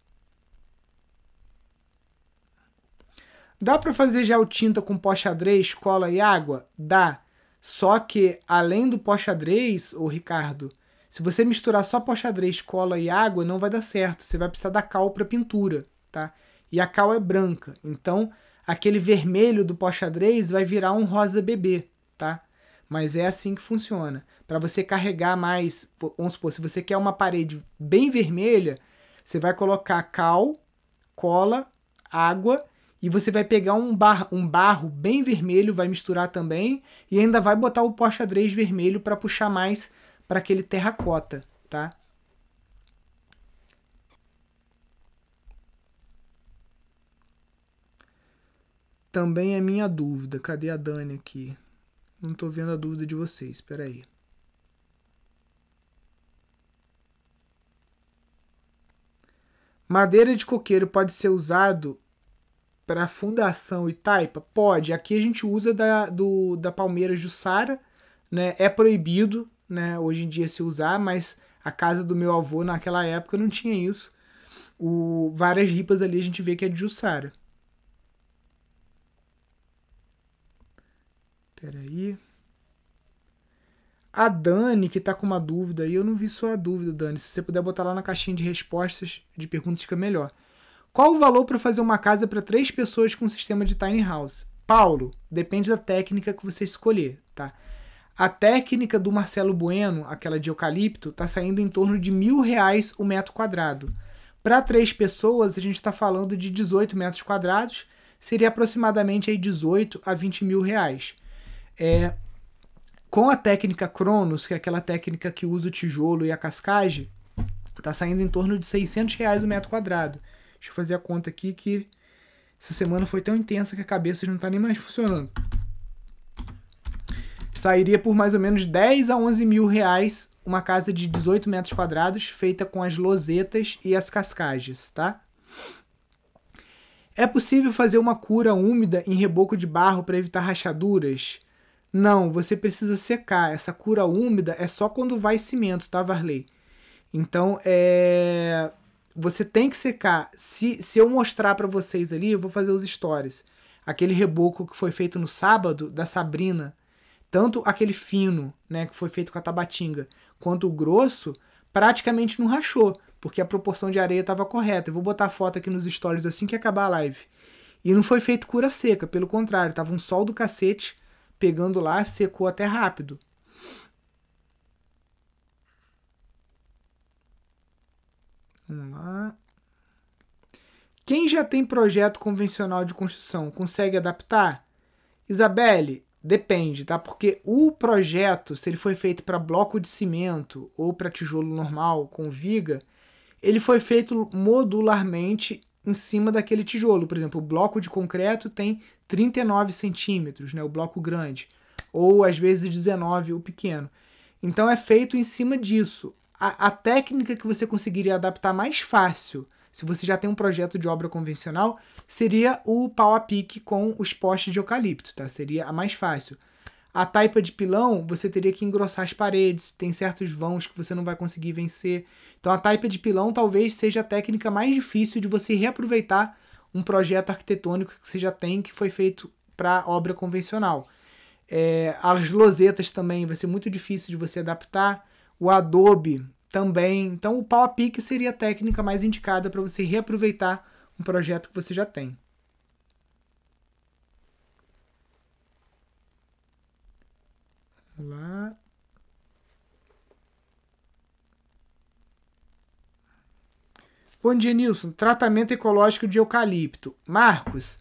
Dá para fazer gel tinta com pó xadrez, cola e água? Dá. Só que, além do pó xadrez, o Ricardo, se você misturar só pó xadrez, cola e água, não vai dar certo. Você vai precisar da cal para pintura, tá? E a cal é branca. Então, aquele vermelho do pó xadrez vai virar um rosa bebê, tá? Mas é assim que funciona. Para você carregar mais, vamos supor, se você quer uma parede bem vermelha, você vai colocar cal, cola, água e você vai pegar um, bar, um barro bem vermelho, vai misturar também e ainda vai botar o pó xadrez vermelho para puxar mais para aquele terracota, tá? Também é minha dúvida. Cadê a Dani aqui? Não tô vendo a dúvida de vocês. Espera aí. Madeira de coqueiro pode ser usado para fundação e taipa? Pode. Aqui a gente usa da, do, da palmeira jussara, né? É proibido, né? Hoje em dia se usar, mas a casa do meu avô naquela época não tinha isso. O, várias ripas ali a gente vê que é de jussara. Peraí. A Dani, que tá com uma dúvida aí, eu não vi sua dúvida, Dani. Se você puder botar lá na caixinha de respostas de perguntas, fica melhor. Qual o valor para fazer uma casa para três pessoas com sistema de tiny house? Paulo, depende da técnica que você escolher, tá? A técnica do Marcelo Bueno, aquela de eucalipto, tá saindo em torno de mil reais o metro quadrado. Para três pessoas, a gente está falando de 18 metros quadrados, seria aproximadamente aí 18 a 20 mil reais. É, com a técnica Cronos, que é aquela técnica que usa o tijolo e a cascagem, tá saindo em torno de 600 reais o metro quadrado. Deixa eu fazer a conta aqui que essa semana foi tão intensa que a cabeça não tá nem mais funcionando. Sairia por mais ou menos 10 a 11 mil reais uma casa de 18 metros quadrados feita com as losetas e as cascagens, tá? É possível fazer uma cura úmida em reboco de barro para evitar rachaduras? Não, você precisa secar. Essa cura úmida é só quando vai cimento, tá, Varley? Então, é... você tem que secar. Se, se eu mostrar para vocês ali, eu vou fazer os stories. Aquele reboco que foi feito no sábado, da Sabrina, tanto aquele fino, né, que foi feito com a tabatinga, quanto o grosso, praticamente não rachou, porque a proporção de areia estava correta. Eu vou botar a foto aqui nos stories assim que acabar a live. E não foi feito cura seca, pelo contrário, tava um sol do cacete pegando lá, secou até rápido. Vamos lá. Quem já tem projeto convencional de construção consegue adaptar? Isabelle, depende, tá? Porque o projeto, se ele foi feito para bloco de cimento ou para tijolo normal com viga, ele foi feito modularmente em cima daquele tijolo. Por exemplo, o bloco de concreto tem 39 centímetros, né, o bloco grande, ou às vezes 19 o pequeno. Então é feito em cima disso. A, a técnica que você conseguiria adaptar mais fácil, se você já tem um projeto de obra convencional, seria o pau a pique com os postes de eucalipto, tá? Seria a mais fácil. A taipa de pilão, você teria que engrossar as paredes, tem certos vãos que você não vai conseguir vencer. Então a taipa de pilão talvez seja a técnica mais difícil de você reaproveitar um projeto arquitetônico que você já tem que foi feito para obra convencional. É, as losetas também vai ser muito difícil de você adaptar. O Adobe também. Então o pau a pique seria a técnica mais indicada para você reaproveitar um projeto que você já tem. Vamos lá. Bom dia, Nilson. Tratamento ecológico de eucalipto. Marcos,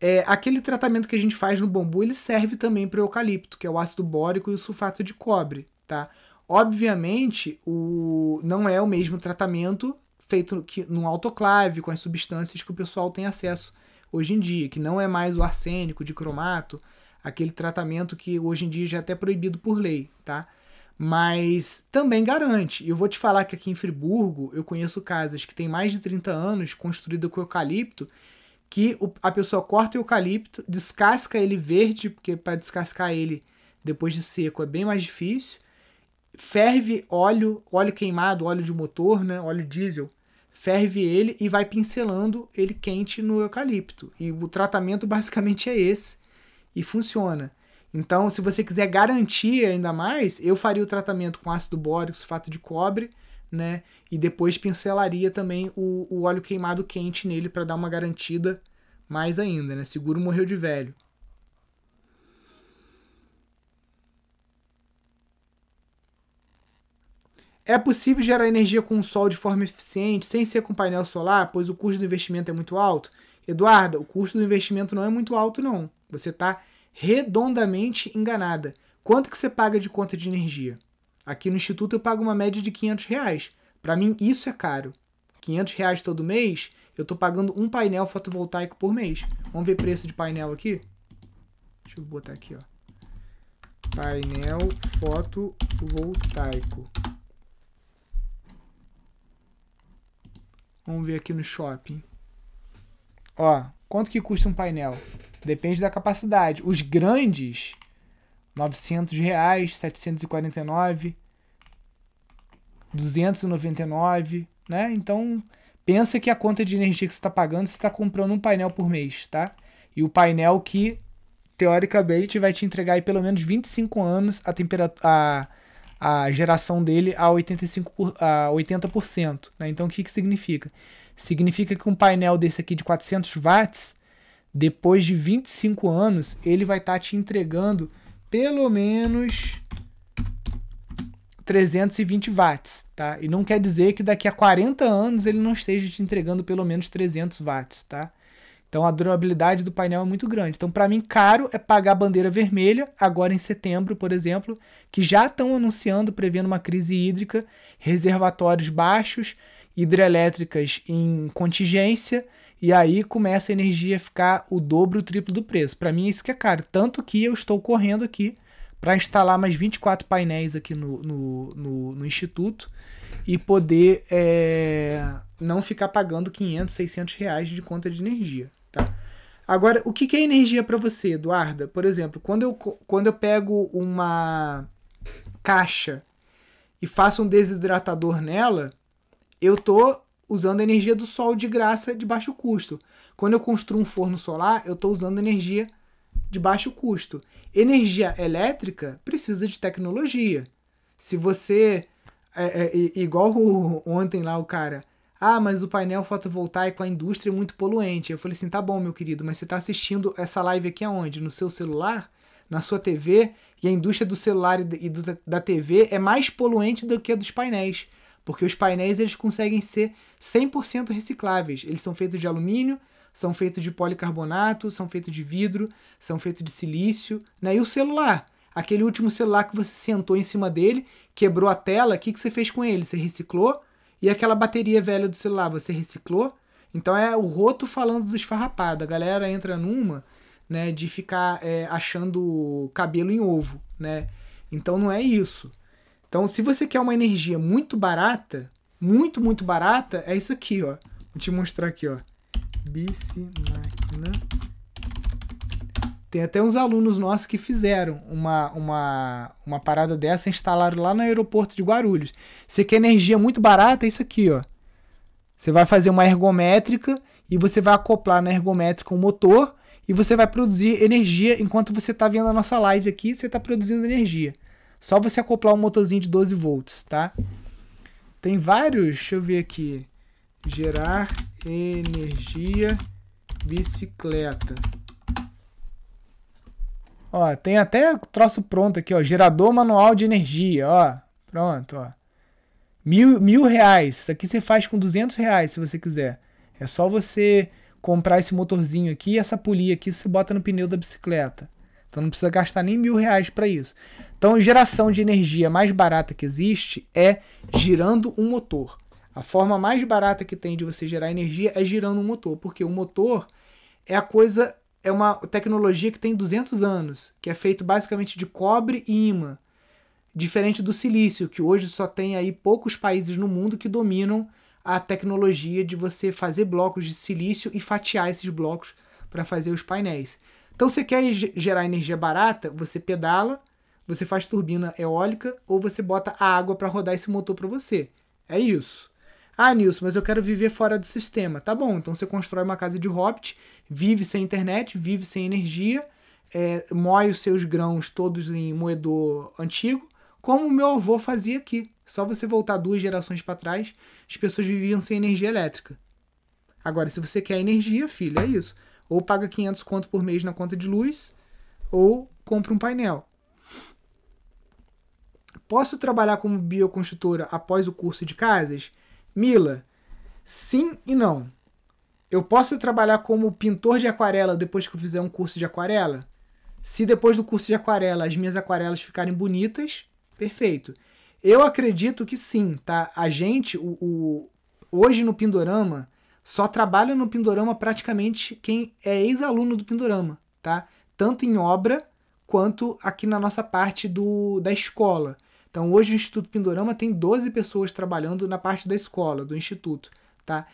é, aquele tratamento que a gente faz no bambu, ele serve também para o eucalipto, que é o ácido bórico e o sulfato de cobre, tá? Obviamente, o, não é o mesmo tratamento feito que, num autoclave, com as substâncias que o pessoal tem acesso hoje em dia, que não é mais o arsênico de cromato, aquele tratamento que hoje em dia já é até proibido por lei, tá? mas também garante. Eu vou te falar que aqui em Friburgo eu conheço casas que têm mais de 30 anos, construída com eucalipto, que a pessoa corta o eucalipto, descasca ele verde, porque para descascar ele depois de seco é bem mais difícil. Ferve óleo, óleo queimado, óleo de motor, né, óleo diesel. Ferve ele e vai pincelando ele quente no eucalipto. E o tratamento *laughs* basicamente é esse e funciona. Então, se você quiser garantir ainda mais, eu faria o tratamento com ácido bórico, sulfato de cobre, né? E depois pincelaria também o, o óleo queimado quente nele para dar uma garantida mais ainda, né? Seguro morreu de velho. É possível gerar energia com o sol de forma eficiente, sem ser com painel solar, pois o custo do investimento é muito alto? Eduarda, o custo do investimento não é muito alto, não. Você está redondamente enganada. Quanto que você paga de conta de energia? Aqui no Instituto eu pago uma média de 500 reais. Para mim, isso é caro. 500 reais todo mês, eu estou pagando um painel fotovoltaico por mês. Vamos ver preço de painel aqui? Deixa eu botar aqui, ó. Painel fotovoltaico. Vamos ver aqui no shopping. Ó, quanto que custa um painel? Depende da capacidade. Os grandes, 900 reais, 749, 299, né? Então, pensa que a conta de energia que você está pagando, você está comprando um painel por mês, tá? E o painel que, teoricamente, vai te entregar aí pelo menos 25 anos a temperatura... A, geração dele a, 85 por, a 80%. Né? Então, o que, que significa? Significa que um painel desse aqui de 400 watts, depois de 25 anos, ele vai estar tá te entregando pelo menos 320 watts, tá? E não quer dizer que daqui a 40 anos ele não esteja te entregando pelo menos 300 watts, tá? Então a durabilidade do painel é muito grande. Então, para mim, caro é pagar a bandeira vermelha, agora em setembro, por exemplo, que já estão anunciando, prevendo uma crise hídrica, reservatórios baixos, hidrelétricas em contingência, e aí começa a energia ficar o dobro, o triplo do preço. Para mim, isso que é caro. Tanto que eu estou correndo aqui para instalar mais 24 painéis aqui no, no, no, no Instituto e poder é, não ficar pagando 500, 600 reais de conta de energia. Agora, o que é energia para você, Eduarda? Por exemplo, quando eu, quando eu pego uma caixa e faço um desidratador nela, eu tô usando energia do sol de graça de baixo custo. Quando eu construo um forno solar, eu estou usando energia de baixo custo. Energia elétrica precisa de tecnologia. Se você. É, é, igual o, ontem lá o cara. Ah, mas o painel fotovoltaico, a indústria é muito poluente. Eu falei assim: tá bom, meu querido, mas você está assistindo essa live aqui aonde? No seu celular? Na sua TV? E a indústria do celular e do, da TV é mais poluente do que a dos painéis. Porque os painéis eles conseguem ser 100% recicláveis. Eles são feitos de alumínio, são feitos de policarbonato, são feitos de vidro, são feitos de silício. Né? E o celular? Aquele último celular que você sentou em cima dele, quebrou a tela, o que, que você fez com ele? Você reciclou? E aquela bateria velha do celular, você reciclou? Então é o roto falando do esfarrapado. A galera entra numa, né, de ficar é, achando cabelo em ovo, né? Então não é isso. Então se você quer uma energia muito barata, muito, muito barata, é isso aqui, ó. Vou te mostrar aqui, ó. Máquina tem até uns alunos nossos que fizeram uma, uma, uma parada dessa, instalaram lá no aeroporto de Guarulhos. Você quer energia muito barata? É isso aqui, ó. Você vai fazer uma ergométrica e você vai acoplar na ergométrica um motor e você vai produzir energia enquanto você está vendo a nossa live aqui, você está produzindo energia. Só você acoplar um motorzinho de 12 volts, tá? Tem vários, deixa eu ver aqui. Gerar energia bicicleta. Ó, tem até troço pronto aqui, ó. Gerador manual de energia, ó. Pronto, ó. Mil, mil reais. Isso aqui você faz com 200 reais, se você quiser. É só você comprar esse motorzinho aqui e essa polia aqui você bota no pneu da bicicleta. Então não precisa gastar nem mil reais para isso. Então, geração de energia mais barata que existe é girando um motor. A forma mais barata que tem de você gerar energia é girando um motor, porque o motor é a coisa é uma tecnologia que tem 200 anos, que é feito basicamente de cobre e imã, diferente do silício, que hoje só tem aí poucos países no mundo que dominam a tecnologia de você fazer blocos de silício e fatiar esses blocos para fazer os painéis. Então, você quer gerar energia barata, você pedala, você faz turbina eólica ou você bota a água para rodar esse motor para você. É isso. Ah, Nilson, mas eu quero viver fora do sistema. Tá bom, então você constrói uma casa de hobbit, vive sem internet, vive sem energia, é, moe os seus grãos todos em moedor antigo, como o meu avô fazia aqui. Só você voltar duas gerações para trás, as pessoas viviam sem energia elétrica. Agora, se você quer energia, filho, é isso. Ou paga 500 conto por mês na conta de luz, ou compra um painel. Posso trabalhar como bioconstrutora após o curso de casas? Mila, sim e não. Eu posso trabalhar como pintor de aquarela depois que eu fizer um curso de aquarela? Se depois do curso de aquarela as minhas aquarelas ficarem bonitas, perfeito. Eu acredito que sim, tá? A gente, o, o hoje no Pindorama, só trabalha no Pindorama praticamente quem é ex-aluno do Pindorama, tá? Tanto em obra quanto aqui na nossa parte do, da escola. Então hoje o Instituto Pindorama tem 12 pessoas trabalhando na parte da escola, do instituto, tá?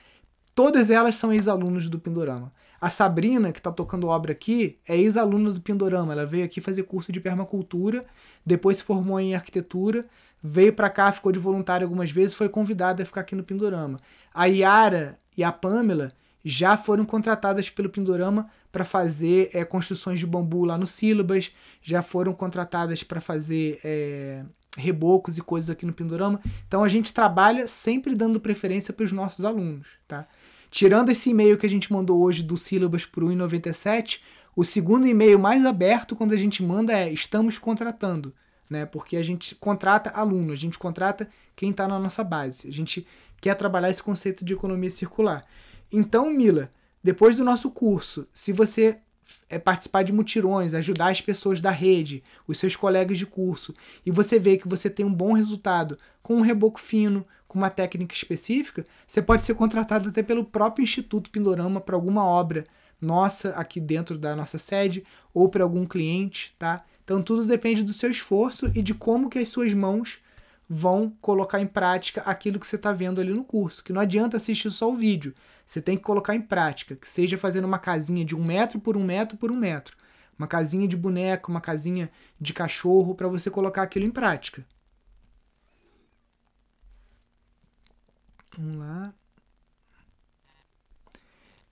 Todas elas são ex-alunos do Pindorama. A Sabrina, que está tocando obra aqui, é ex-aluna do Pindorama. Ela veio aqui fazer curso de permacultura, depois se formou em arquitetura, veio para cá, ficou de voluntária algumas vezes, foi convidada a ficar aqui no Pindorama. A Yara e a Pamela já foram contratadas pelo Pindorama para fazer é, construções de bambu lá no Sílabas, já foram contratadas para fazer é, rebocos e coisas aqui no Pindorama. Então a gente trabalha sempre dando preferência para os nossos alunos, tá? Tirando esse e-mail que a gente mandou hoje do Sílabas o 1,97, o segundo e-mail mais aberto quando a gente manda é estamos contratando, né? Porque a gente contrata aluno, a gente contrata quem está na nossa base. A gente quer trabalhar esse conceito de economia circular. Então, Mila, depois do nosso curso, se você é participar de mutirões, ajudar as pessoas da rede, os seus colegas de curso, e você vê que você tem um bom resultado com um reboco fino, com uma técnica específica, você pode ser contratado até pelo próprio Instituto Pindorama para alguma obra nossa aqui dentro da nossa sede ou para algum cliente, tá? Então tudo depende do seu esforço e de como que as suas mãos vão colocar em prática aquilo que você está vendo ali no curso. Que não adianta assistir só o vídeo. Você tem que colocar em prática, que seja fazendo uma casinha de um metro por um metro por um metro. Uma casinha de boneco, uma casinha de cachorro, para você colocar aquilo em prática. Vamos lá.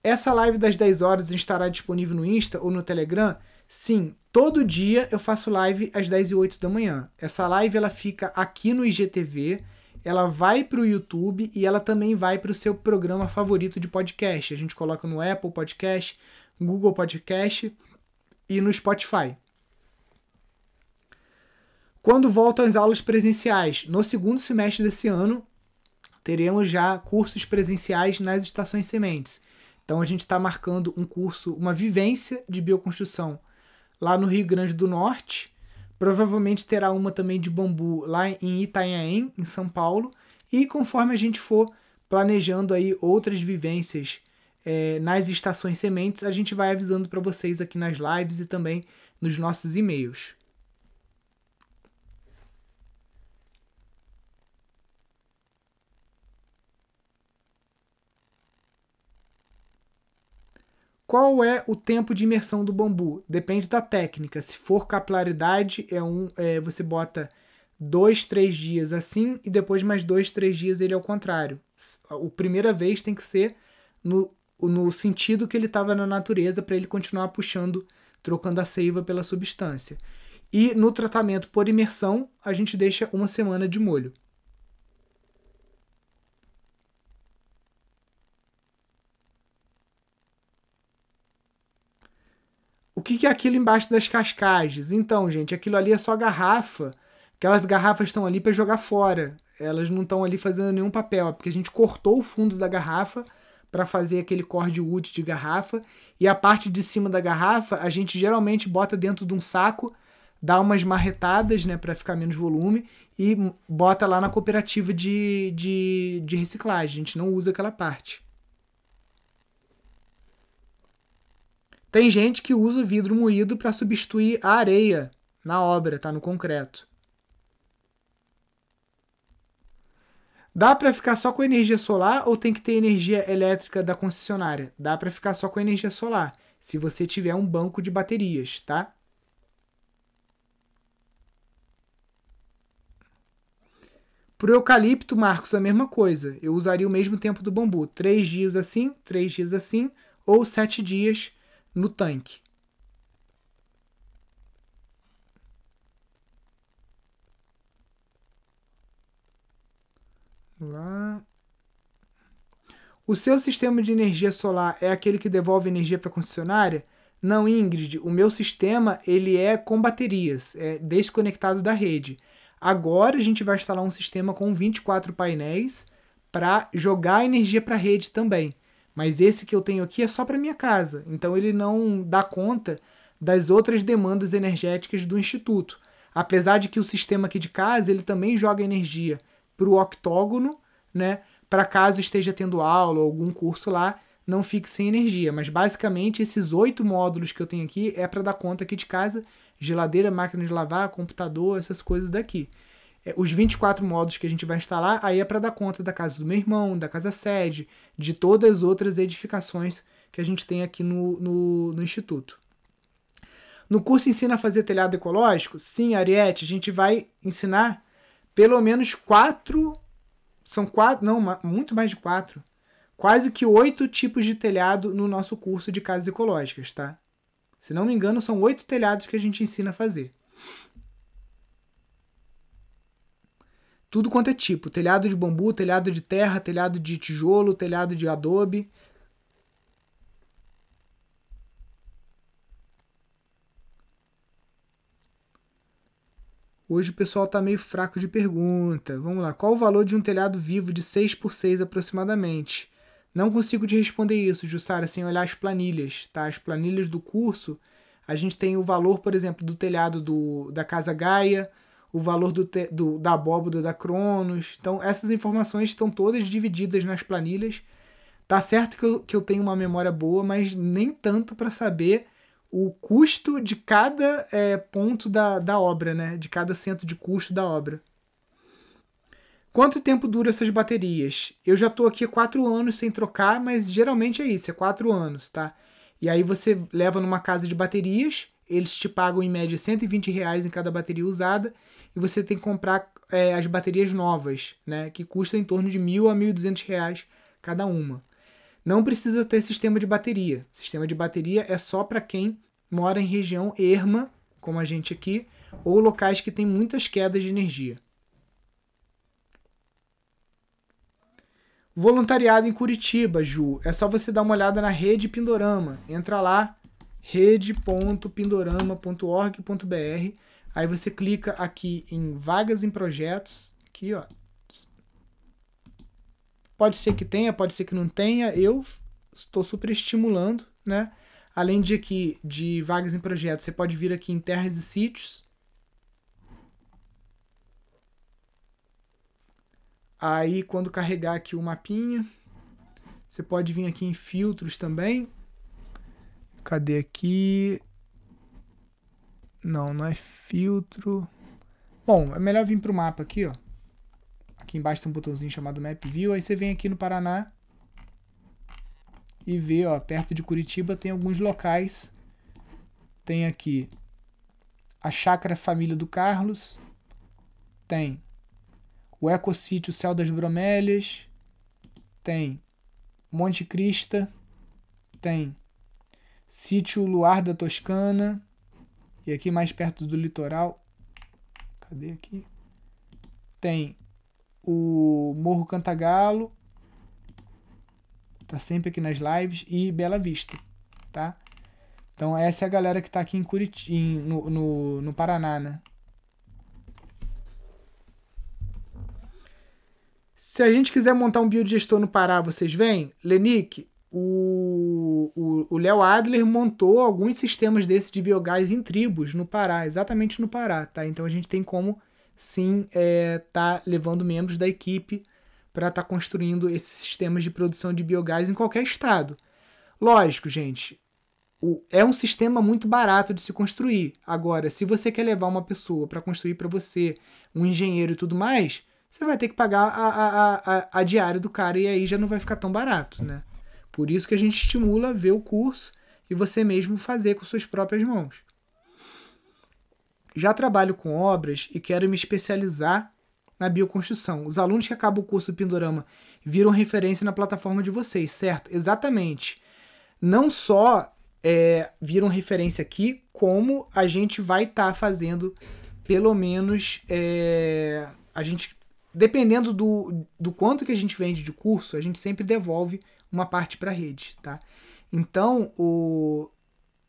Essa live das 10 horas estará disponível no Insta ou no Telegram? Sim, todo dia eu faço live às 10 e 8 da manhã. Essa live ela fica aqui no IGTV, ela vai para o YouTube e ela também vai para o seu programa favorito de podcast. A gente coloca no Apple Podcast, Google Podcast e no Spotify. Quando voltam as aulas presenciais? No segundo semestre desse ano, teremos já cursos presenciais nas estações sementes. Então a gente está marcando um curso, uma vivência de bioconstrução lá no Rio Grande do Norte. Provavelmente terá uma também de bambu lá em Itanhaém, em São Paulo. E conforme a gente for planejando aí outras vivências é, nas estações sementes, a gente vai avisando para vocês aqui nas lives e também nos nossos e-mails. Qual é o tempo de imersão do bambu? Depende da técnica. Se for capilaridade, é um, é, você bota dois, três dias assim e depois mais dois, três dias ele é o contrário. A primeira vez tem que ser no, no sentido que ele estava na natureza para ele continuar puxando, trocando a seiva pela substância. E no tratamento por imersão, a gente deixa uma semana de molho. Que, que é aquilo embaixo das cascagens? Então, gente, aquilo ali é só garrafa. Aquelas garrafas estão ali para jogar fora. Elas não estão ali fazendo nenhum papel. É porque a gente cortou o fundo da garrafa para fazer aquele cord wood de garrafa. E a parte de cima da garrafa a gente geralmente bota dentro de um saco, dá umas marretadas né, para ficar menos volume e bota lá na cooperativa de, de, de reciclagem. A gente não usa aquela parte. Tem gente que usa vidro moído para substituir a areia na obra, tá no concreto. Dá para ficar só com energia solar ou tem que ter energia elétrica da concessionária? Dá para ficar só com energia solar, se você tiver um banco de baterias, tá? Pro eucalipto, Marcos, a mesma coisa. Eu usaria o mesmo tempo do bambu. Três dias assim, três dias assim, ou sete dias no tanque. Lá. O seu sistema de energia solar é aquele que devolve energia para a concessionária? Não, Ingrid, o meu sistema ele é com baterias, é desconectado da rede. Agora a gente vai instalar um sistema com 24 painéis para jogar energia para a rede também. Mas esse que eu tenho aqui é só para minha casa, então ele não dá conta das outras demandas energéticas do instituto. Apesar de que o sistema aqui de casa ele também joga energia para o octógono, né? Para caso esteja tendo aula ou algum curso lá, não fique sem energia. Mas basicamente esses oito módulos que eu tenho aqui é para dar conta aqui de casa: geladeira, máquina de lavar, computador, essas coisas daqui. É, os 24 módulos que a gente vai instalar, aí é para dar conta da casa do meu irmão, da casa sede, de todas as outras edificações que a gente tem aqui no, no, no Instituto. No curso Ensina a Fazer Telhado Ecológico, sim, Ariete, a gente vai ensinar pelo menos quatro. São quatro, não, muito mais de quatro. Quase que oito tipos de telhado no nosso curso de casas ecológicas, tá? Se não me engano, são oito telhados que a gente ensina a fazer. Tudo quanto é tipo: telhado de bambu, telhado de terra, telhado de tijolo, telhado de adobe. Hoje o pessoal está meio fraco de pergunta. Vamos lá. Qual o valor de um telhado vivo de 6 por 6 aproximadamente? Não consigo te responder isso, Jussara, sem olhar as planilhas, tá? As planilhas do curso, a gente tem o valor, por exemplo, do telhado do, da Casa Gaia, o valor do, do, da abóboda da Cronos. Então, essas informações estão todas divididas nas planilhas. Tá certo que eu, que eu tenho uma memória boa, mas nem tanto para saber o custo de cada é, ponto da, da obra, né? De cada centro de custo da obra. Quanto tempo dura essas baterias? Eu já estou aqui quatro anos sem trocar, mas geralmente é isso, é quatro anos, tá? E aí você leva numa casa de baterias, eles te pagam em média 120 reais em cada bateria usada e você tem que comprar é, as baterias novas, né, que custam em torno de mil a mil duzentos reais cada uma. Não precisa ter sistema de bateria. Sistema de bateria é só para quem mora em região erma, como a gente aqui, ou locais que tem muitas quedas de energia. Voluntariado em Curitiba, Ju. É só você dar uma olhada na rede Pindorama. Entra lá, rede.pindorama.org.br Aí você clica aqui em vagas em projetos, aqui ó. Pode ser que tenha, pode ser que não tenha. Eu estou super estimulando, né? Além de aqui de vagas em projetos, você pode vir aqui em terras e sítios. Aí quando carregar aqui o mapinha, você pode vir aqui em filtros também. Cadê aqui? Não, não é filtro. Bom, é melhor vir para o mapa aqui, ó. Aqui embaixo tem um botãozinho chamado Map View. Aí você vem aqui no Paraná e vê, ó, perto de Curitiba tem alguns locais. Tem aqui a Chácara Família do Carlos. Tem o Ecosítio Céu das Bromélias. Tem Monte Crista. Tem Sítio Luar da Toscana. E aqui mais perto do litoral, cadê aqui? Tem o Morro Cantagalo, tá sempre aqui nas lives, e Bela Vista, tá? Então essa é a galera que tá aqui em Curitiba, no, no, no Paraná, né? Se a gente quiser montar um biodigestor no Pará, vocês vêm? Lenick, o Léo Adler montou alguns sistemas desses de biogás em tribos no Pará, exatamente no Pará, tá? Então a gente tem como sim é, tá levando membros da equipe para estar tá construindo esses sistemas de produção de biogás em qualquer estado. Lógico, gente, o, é um sistema muito barato de se construir. Agora, se você quer levar uma pessoa para construir para você, um engenheiro e tudo mais, você vai ter que pagar a, a, a, a diária do cara e aí já não vai ficar tão barato, né? Por isso que a gente estimula ver o curso e você mesmo fazer com suas próprias mãos. Já trabalho com obras e quero me especializar na bioconstrução. Os alunos que acabam o curso do Pindorama viram referência na plataforma de vocês, certo? Exatamente. Não só é, viram referência aqui, como a gente vai estar tá fazendo, pelo menos, é, a gente dependendo do, do quanto que a gente vende de curso, a gente sempre devolve uma parte para a rede, tá? Então, o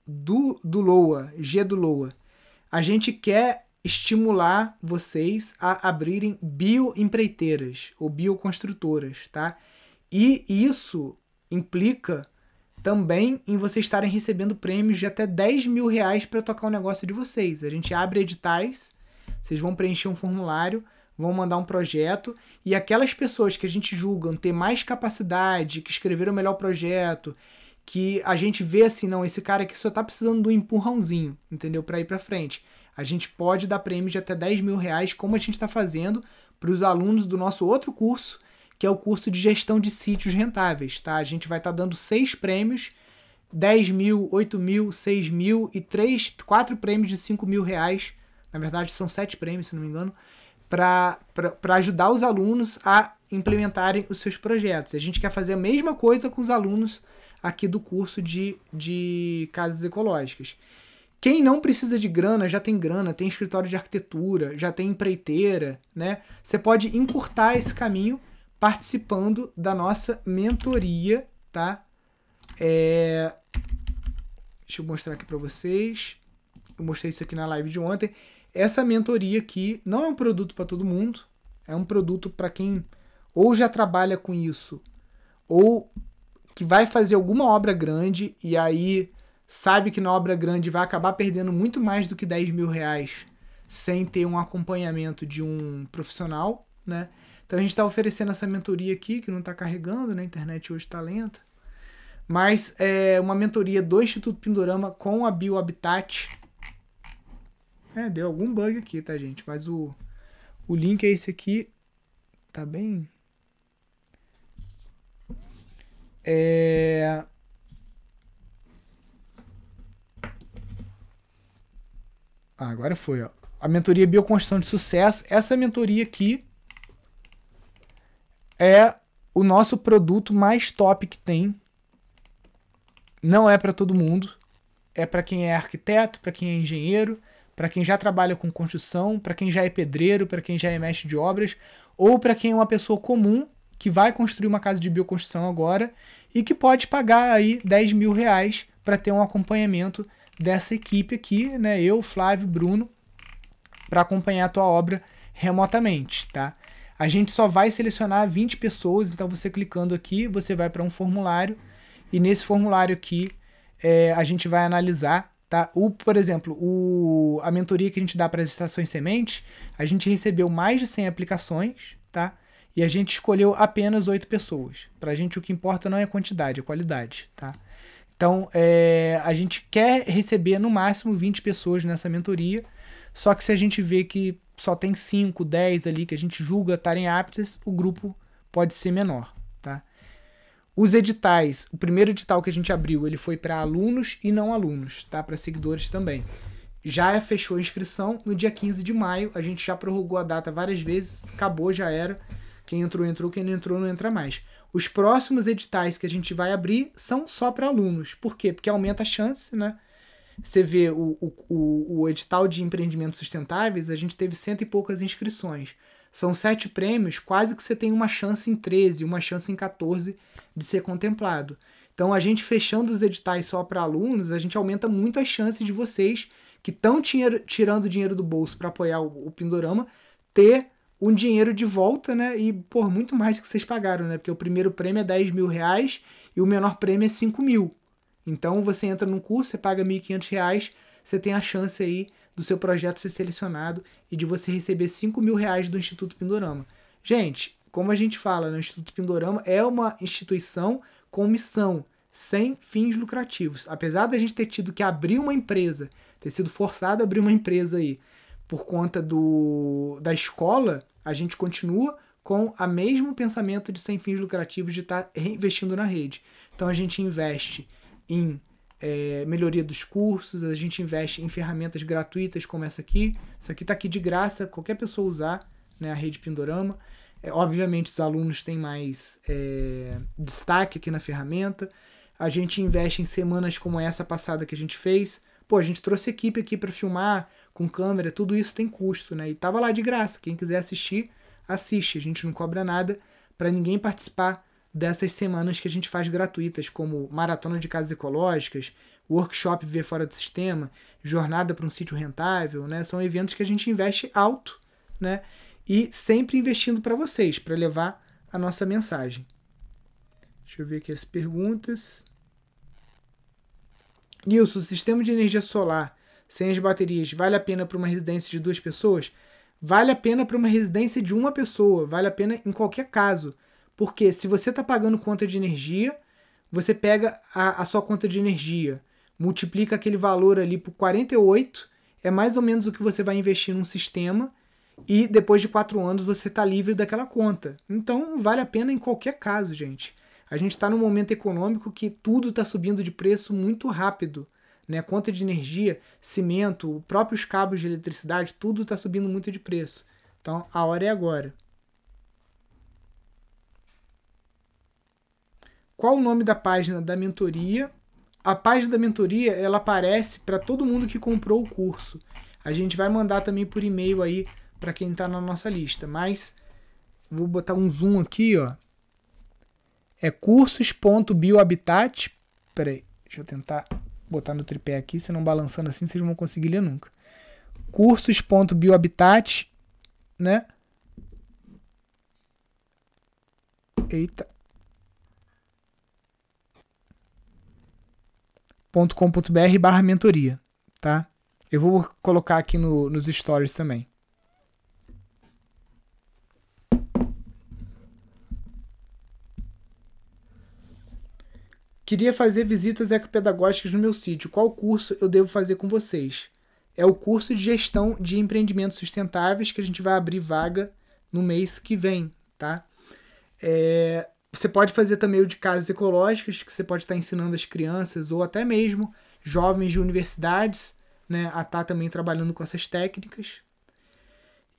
do, do LOA, G do LOA, a gente quer estimular vocês a abrirem bioempreiteiras ou bioconstrutoras, tá? E isso implica também em vocês estarem recebendo prêmios de até 10 mil reais para tocar o negócio de vocês. A gente abre editais, vocês vão preencher um formulário, vão mandar um projeto e aquelas pessoas que a gente julga ter mais capacidade, que escreveram o melhor projeto, que a gente vê assim, não, esse cara aqui só tá precisando do empurrãozinho, entendeu? Para ir para frente. A gente pode dar prêmios de até 10 mil reais, como a gente está fazendo para os alunos do nosso outro curso, que é o curso de gestão de sítios rentáveis, tá? A gente vai estar tá dando seis prêmios, 10 mil, 8 mil, 6 mil e três, quatro prêmios de 5 mil reais. Na verdade, são sete prêmios, se não me engano, para ajudar os alunos a implementarem os seus projetos. A gente quer fazer a mesma coisa com os alunos aqui do curso de, de casas ecológicas. Quem não precisa de grana, já tem grana, tem escritório de arquitetura, já tem empreiteira, né? Você pode encurtar esse caminho participando da nossa mentoria, tá? É... Deixa eu mostrar aqui para vocês. Eu mostrei isso aqui na live de ontem. Essa mentoria aqui não é um produto para todo mundo, é um produto para quem ou já trabalha com isso, ou que vai fazer alguma obra grande e aí sabe que na obra grande vai acabar perdendo muito mais do que 10 mil reais sem ter um acompanhamento de um profissional, né? Então a gente está oferecendo essa mentoria aqui, que não está carregando, né? A internet hoje está lenta. Mas é uma mentoria do Instituto Pindorama com a BioHabitat. É, deu algum bug aqui, tá, gente? Mas o, o link é esse aqui. Tá bem É... Ah, agora foi, ó. A mentoria Bioconstrução de Sucesso. Essa mentoria aqui é o nosso produto mais top que tem. Não é para todo mundo. É para quem é arquiteto, para quem é engenheiro, para quem já trabalha com construção, para quem já é pedreiro, para quem já é mestre de obras, ou para quem é uma pessoa comum que vai construir uma casa de bioconstrução agora e que pode pagar aí 10 mil reais para ter um acompanhamento dessa equipe aqui, né? Eu, Flávio, Bruno, para acompanhar a tua obra remotamente, tá? A gente só vai selecionar 20 pessoas, então você clicando aqui, você vai para um formulário e nesse formulário aqui é, a gente vai analisar, tá? O, por exemplo, o, a mentoria que a gente dá para as estações sementes, a gente recebeu mais de 100 aplicações, tá? e a gente escolheu apenas oito pessoas. Para a gente o que importa não é a quantidade, é a qualidade, tá? Então, é, a gente quer receber no máximo 20 pessoas nessa mentoria, só que se a gente vê que só tem 5, 10 ali que a gente julga estarem aptas, o grupo pode ser menor? Os editais, o primeiro edital que a gente abriu, ele foi para alunos e não alunos, tá? Para seguidores também. Já fechou a inscrição no dia 15 de maio, a gente já prorrogou a data várias vezes, acabou, já era. Quem entrou, entrou. Quem não entrou, não entra mais. Os próximos editais que a gente vai abrir são só para alunos. Por quê? Porque aumenta a chance, né? Você vê o, o, o, edital de empreendimentos sustentáveis, a gente teve cento e poucas inscrições. São sete prêmios, quase que você tem uma chance em 13, uma chance em 14 de ser contemplado. Então, a gente fechando os editais só para alunos, a gente aumenta muito as chances de vocês que estão tirando dinheiro do bolso para apoiar o, o Pindorama ter um dinheiro de volta, né? E por muito mais que vocês pagaram, né? Porque o primeiro prêmio é 10 mil reais e o menor prêmio é 5 mil. Então você entra num curso, você paga 1.500 reais, você tem a chance aí do seu projeto ser selecionado e de você receber 5 mil reais do Instituto Pindorama. Gente, como a gente fala, né, o Instituto Pindorama é uma instituição com missão, sem fins lucrativos. Apesar da gente ter tido que abrir uma empresa, ter sido forçado a abrir uma empresa aí, por conta do, da escola, a gente continua com o mesmo pensamento de sem fins lucrativos de estar tá reinvestindo na rede. Então a gente investe em é, melhoria dos cursos, a gente investe em ferramentas gratuitas como essa aqui. Isso aqui está aqui de graça, qualquer pessoa usar, né, a rede Pindorama. É, obviamente os alunos têm mais é, destaque aqui na ferramenta. A gente investe em semanas como essa passada que a gente fez. Pô, a gente trouxe equipe aqui para filmar, com câmera, tudo isso tem custo, né? E tava lá de graça. Quem quiser assistir, assiste. A gente não cobra nada para ninguém participar dessas semanas que a gente faz gratuitas, como maratona de casas ecológicas, workshop Viver Fora do Sistema, jornada para um sítio rentável, né? São eventos que a gente investe alto, né? E sempre investindo para vocês, para levar a nossa mensagem. Deixa eu ver aqui as perguntas. Nilson, o sistema de energia solar sem as baterias vale a pena para uma residência de duas pessoas? Vale a pena para uma residência de uma pessoa, vale a pena em qualquer caso. Porque se você está pagando conta de energia, você pega a, a sua conta de energia, multiplica aquele valor ali por 48, é mais ou menos o que você vai investir num sistema e depois de quatro anos você está livre daquela conta. Então vale a pena em qualquer caso, gente. A gente está num momento econômico que tudo está subindo de preço muito rápido. Né? Conta de energia, cimento, próprios cabos de eletricidade, tudo está subindo muito de preço. Então a hora é agora. Qual o nome da página da mentoria? A página da mentoria ela aparece para todo mundo que comprou o curso. A gente vai mandar também por e-mail aí para quem está na nossa lista. Mas vou botar um zoom aqui, ó. É cursos.biohabitat. Peraí, deixa eu tentar botar no tripé aqui, se não balançando assim, vocês não vão conseguir ler nunca. Cursos.biohabitat, né? Eita. .com.br barra mentoria, tá? Eu vou colocar aqui no, nos stories também. Queria fazer visitas ecopedagógicas no meu sítio. Qual curso eu devo fazer com vocês? É o curso de gestão de empreendimentos sustentáveis que a gente vai abrir vaga no mês que vem, tá? É, você pode fazer também o de casas ecológicas, que você pode estar ensinando as crianças ou até mesmo jovens de universidades, né, a estar tá também trabalhando com essas técnicas.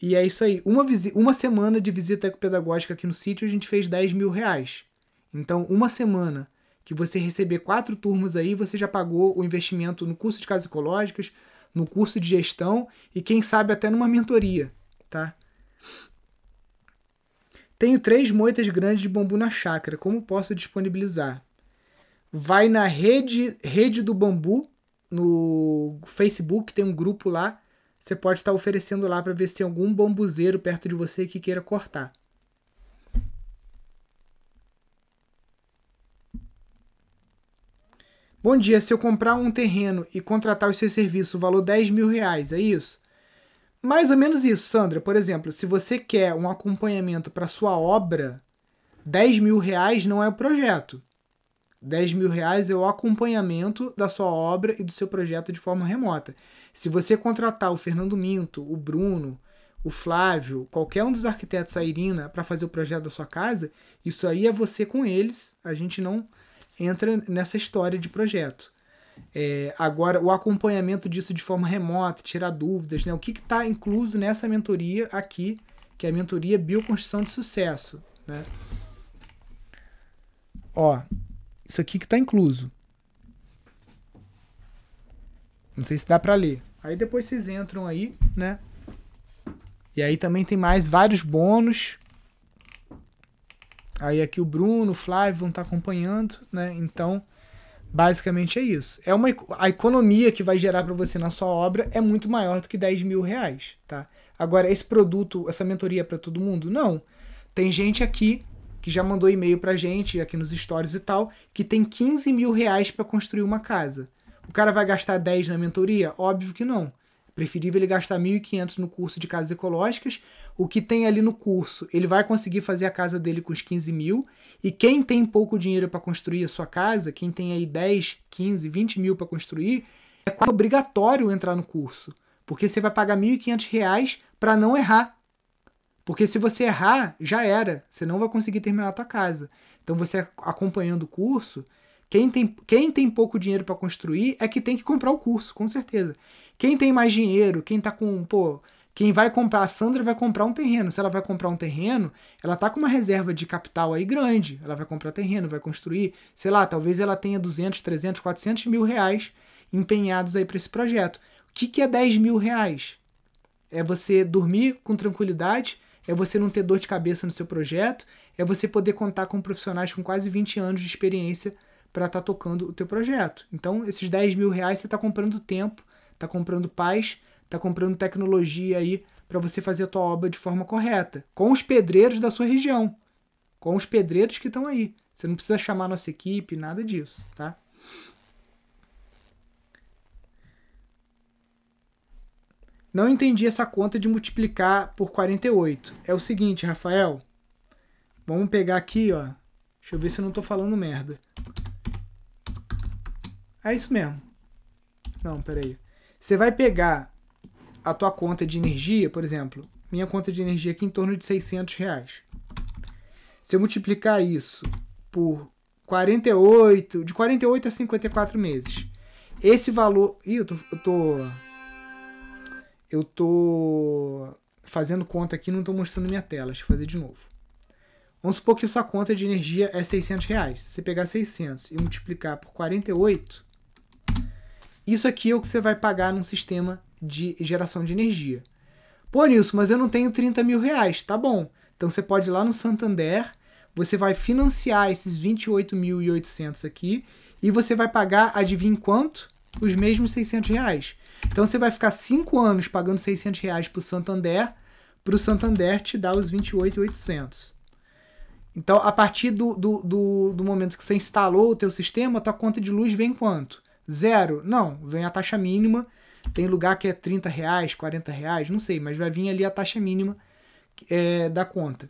E é isso aí. Uma, uma semana de visita ecopedagógica aqui no sítio a gente fez 10 mil reais. Então, uma semana que você receber quatro turmas aí, você já pagou o investimento no curso de casas ecológicas, no curso de gestão e quem sabe até numa mentoria, tá? Tenho três moitas grandes de bambu na chácara. Como posso disponibilizar? Vai na rede, rede do bambu no Facebook, tem um grupo lá. Você pode estar oferecendo lá para ver se tem algum bambuzeiro perto de você que queira cortar. Bom dia, se eu comprar um terreno e contratar o seu serviço, o valor 10 mil reais, é isso? Mais ou menos isso, Sandra. Por exemplo, se você quer um acompanhamento para sua obra, 10 mil reais não é o projeto. 10 mil reais é o acompanhamento da sua obra e do seu projeto de forma remota. Se você contratar o Fernando Minto, o Bruno, o Flávio, qualquer um dos arquitetos da Irina para fazer o projeto da sua casa, isso aí é você com eles. A gente não entra nessa história de projeto. É, agora, o acompanhamento disso de forma remota, tirar dúvidas, né? o que está incluso nessa mentoria aqui, que é a mentoria Bioconstrução de Sucesso. Né? Ó, isso aqui que está incluso. Não sei se dá para ler. Aí depois vocês entram aí, né? E aí também tem mais vários bônus Aí aqui o Bruno, o Flávio vão estar acompanhando, né? Então, basicamente é isso. É uma, a economia que vai gerar para você na sua obra é muito maior do que 10 mil reais, tá? Agora, esse produto, essa mentoria é para todo mundo? Não. Tem gente aqui que já mandou e-mail pra gente, aqui nos stories e tal, que tem 15 mil reais para construir uma casa. O cara vai gastar 10 na mentoria? Óbvio que não. Preferível ele gastar 1.500 no curso de casas ecológicas o que tem ali no curso, ele vai conseguir fazer a casa dele com os 15 mil. E quem tem pouco dinheiro para construir a sua casa, quem tem aí 10, 15, 20 mil para construir, é quase obrigatório entrar no curso. Porque você vai pagar R$ 1.500 para não errar. Porque se você errar, já era. Você não vai conseguir terminar a tua casa. Então você acompanhando o curso, quem tem, quem tem pouco dinheiro para construir é que tem que comprar o curso, com certeza. Quem tem mais dinheiro, quem tá com, pô, quem vai comprar, a Sandra vai comprar um terreno. Se ela vai comprar um terreno, ela tá com uma reserva de capital aí grande. Ela vai comprar terreno, vai construir, sei lá, talvez ela tenha 200, 300, 400 mil reais empenhados aí para esse projeto. O que, que é 10 mil reais? É você dormir com tranquilidade, é você não ter dor de cabeça no seu projeto, é você poder contar com profissionais com quase 20 anos de experiência para estar tá tocando o teu projeto. Então, esses 10 mil reais você está comprando tempo, está comprando paz, está comprando tecnologia aí para você fazer a tua obra de forma correta, com os pedreiros da sua região, com os pedreiros que estão aí. Você não precisa chamar a nossa equipe, nada disso, tá? Não entendi essa conta de multiplicar por 48. É o seguinte, Rafael. Vamos pegar aqui, ó. Deixa eu ver se eu não tô falando merda. É isso mesmo. Não, peraí. Você vai pegar a tua conta de energia, por exemplo, minha conta de energia aqui em torno de 600 reais. Se eu multiplicar isso por 48, de 48 a 54 meses, esse valor. Ih, eu tô, eu tô. Eu tô fazendo conta aqui não tô mostrando minha tela. Deixa eu fazer de novo. Vamos supor que sua conta de energia é 600 reais. Se você pegar 600 e multiplicar por 48, isso aqui é o que você vai pagar num sistema de geração de energia. Pô, Nilson, mas eu não tenho 30 mil reais. Tá bom. Então você pode ir lá no Santander, você vai financiar esses 28.800 aqui e você vai pagar, adivinha quanto? Os mesmos 600 reais. Então você vai ficar 5 anos pagando 600 reais para o Santander, para o Santander te dar os 28.800. Então, a partir do, do, do, do, momento que você instalou o teu sistema, a tua conta de luz vem quanto? Zero? Não, vem a taxa mínima tem lugar que é 30 reais, 40 reais, não sei, mas vai vir ali a taxa mínima é, da conta.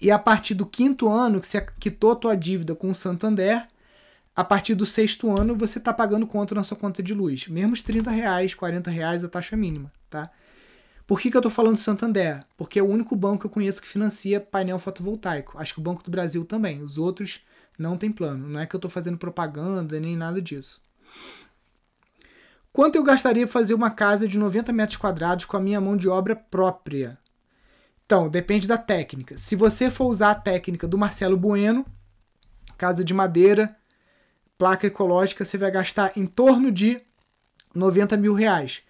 E a partir do quinto ano que você quitou a tua dívida com o Santander, a partir do sexto ano você está pagando conta na sua conta de luz. Mesmo os 30 reais, 40 reais a taxa mínima, tá? Por que, que eu estou falando Santander? Porque é o único banco que eu conheço que financia painel fotovoltaico. Acho que o Banco do Brasil também. Os outros não tem plano. Não é que eu estou fazendo propaganda nem nada disso. Quanto eu gastaria fazer uma casa de 90 metros quadrados com a minha mão de obra própria? Então, depende da técnica. Se você for usar a técnica do Marcelo Bueno, casa de madeira, placa ecológica, você vai gastar em torno de 90 mil reais.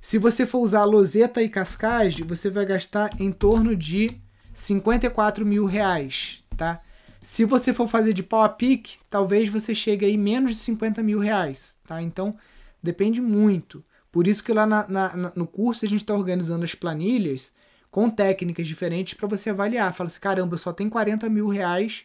Se você for usar loseta e cascagem, você vai gastar em torno de 54 mil reais, tá? Se você for fazer de pau a pique, talvez você chegue aí menos de 50 mil reais, tá? Então, Depende muito. Por isso que lá na, na, no curso a gente está organizando as planilhas com técnicas diferentes para você avaliar. Fala assim, caramba, eu só tenho 40 mil reais,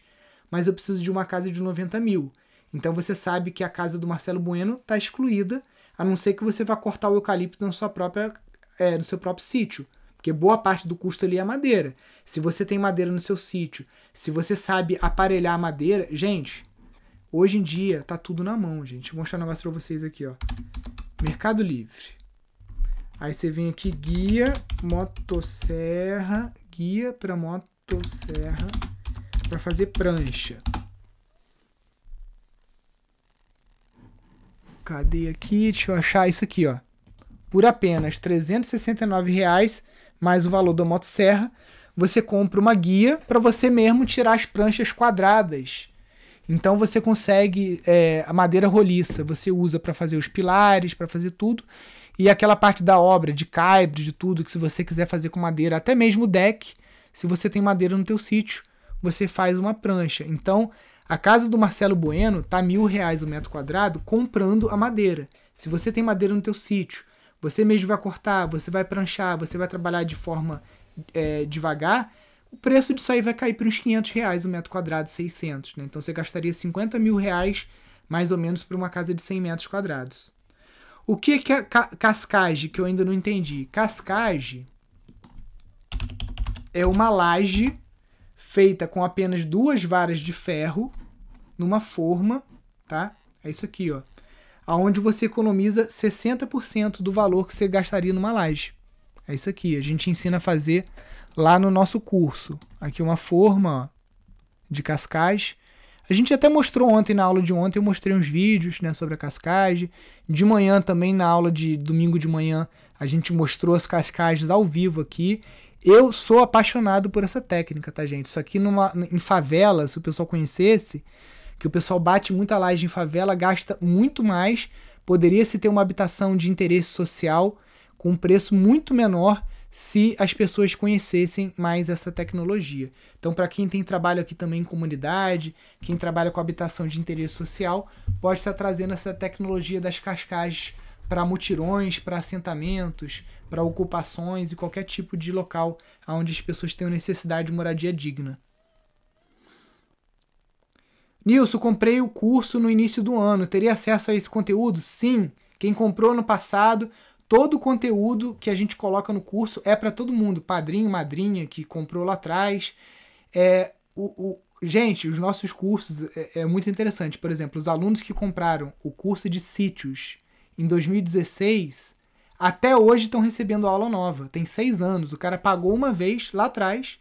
mas eu preciso de uma casa de 90 mil. Então você sabe que a casa do Marcelo Bueno está excluída, a não ser que você vá cortar o eucalipto na sua própria, é, no seu próprio sítio. Porque boa parte do custo ali é madeira. Se você tem madeira no seu sítio, se você sabe aparelhar madeira, gente, Hoje em dia tá tudo na mão, gente. Vou mostrar um negócio pra vocês aqui, ó. Mercado Livre. Aí você vem aqui, guia, motosserra, guia para motosserra para fazer prancha. Cadê aqui? Deixa eu achar isso aqui, ó. Por apenas R$ reais mais o valor da motosserra, você compra uma guia para você mesmo tirar as pranchas quadradas então você consegue é, a madeira roliça, você usa para fazer os pilares, para fazer tudo. E aquela parte da obra, de caibre, de tudo, que se você quiser fazer com madeira, até mesmo o deck, se você tem madeira no teu sítio, você faz uma prancha. Então, a casa do Marcelo Bueno tá mil reais o metro quadrado comprando a madeira. Se você tem madeira no teu sítio, você mesmo vai cortar, você vai pranchar, você vai trabalhar de forma é, devagar, o preço disso aí vai cair para uns 500 reais o metro quadrado, 600, né? Então você gastaria 50 mil reais mais ou menos para uma casa de 100 metros quadrados. O que, que é ca cascagem que eu ainda não entendi? Cascagem é uma laje feita com apenas duas varas de ferro numa forma, tá? É isso aqui, ó. Aonde você economiza 60% do valor que você gastaria numa laje. É isso aqui. A gente ensina a fazer lá no nosso curso. Aqui uma forma de cascais. A gente até mostrou ontem, na aula de ontem, eu mostrei uns vídeos né, sobre a cascagem. De manhã também, na aula de domingo de manhã, a gente mostrou as cascagens ao vivo aqui. Eu sou apaixonado por essa técnica, tá, gente? Isso aqui numa, em favela, se o pessoal conhecesse, que o pessoal bate muita laje em favela, gasta muito mais. Poderia se ter uma habitação de interesse social com um preço muito menor se as pessoas conhecessem mais essa tecnologia. Então, para quem tem trabalho aqui também em comunidade, quem trabalha com habitação de interesse social, pode estar trazendo essa tecnologia das cascagens para mutirões, para assentamentos, para ocupações e qualquer tipo de local onde as pessoas tenham necessidade de moradia digna. Nilson, comprei o curso no início do ano. Teria acesso a esse conteúdo? Sim. Quem comprou no passado, todo o conteúdo que a gente coloca no curso é para todo mundo. Padrinho, madrinha que comprou lá atrás. É, o, o, gente, os nossos cursos é, é muito interessante. Por exemplo, os alunos que compraram o curso de sítios em 2016, até hoje estão recebendo aula nova. Tem seis anos. O cara pagou uma vez lá atrás,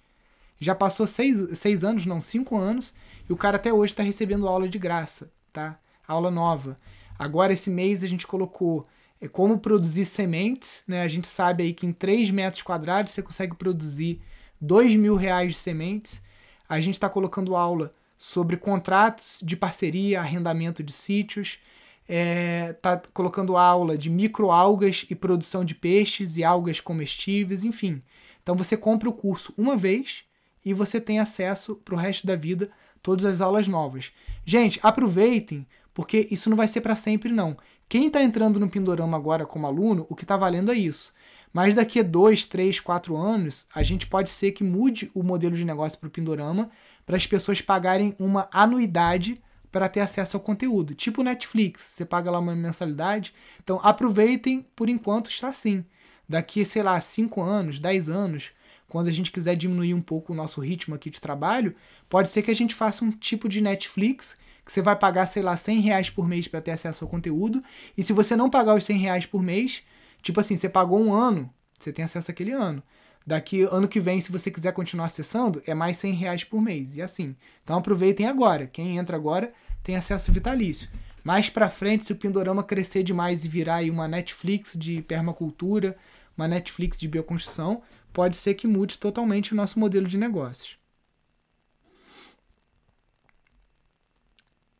já passou seis, seis anos, não, cinco anos, e o cara até hoje está recebendo aula de graça, tá? Aula nova. Agora, esse mês, a gente colocou é, como produzir sementes, né? A gente sabe aí que em 3 metros quadrados você consegue produzir 2 mil reais de sementes. A gente está colocando aula sobre contratos de parceria, arrendamento de sítios é, tá colocando aula de microalgas e produção de peixes e algas comestíveis, enfim. Então você compra o curso uma vez e você tem acesso para o resto da vida todas as aulas novas. Gente, aproveitem, porque isso não vai ser para sempre não. Quem está entrando no Pindorama agora como aluno, o que está valendo é isso. Mas daqui a dois, três, quatro anos, a gente pode ser que mude o modelo de negócio para o Pindorama para as pessoas pagarem uma anuidade para ter acesso ao conteúdo. Tipo Netflix, você paga lá uma mensalidade. Então aproveitem, por enquanto está assim. Daqui, sei lá, 5 anos, 10 anos, quando a gente quiser diminuir um pouco o nosso ritmo aqui de trabalho, pode ser que a gente faça um tipo de Netflix que você vai pagar, sei lá, 100 reais por mês para ter acesso ao conteúdo. E se você não pagar os 100 reais por mês, tipo assim, você pagou um ano, você tem acesso àquele ano. Daqui ano que vem, se você quiser continuar acessando, é mais 100 reais por mês. E assim. Então aproveitem agora. Quem entra agora tem acesso vitalício. Mais para frente, se o Pindorama crescer demais e virar aí uma Netflix de permacultura, uma Netflix de bioconstrução, pode ser que mude totalmente o nosso modelo de negócios.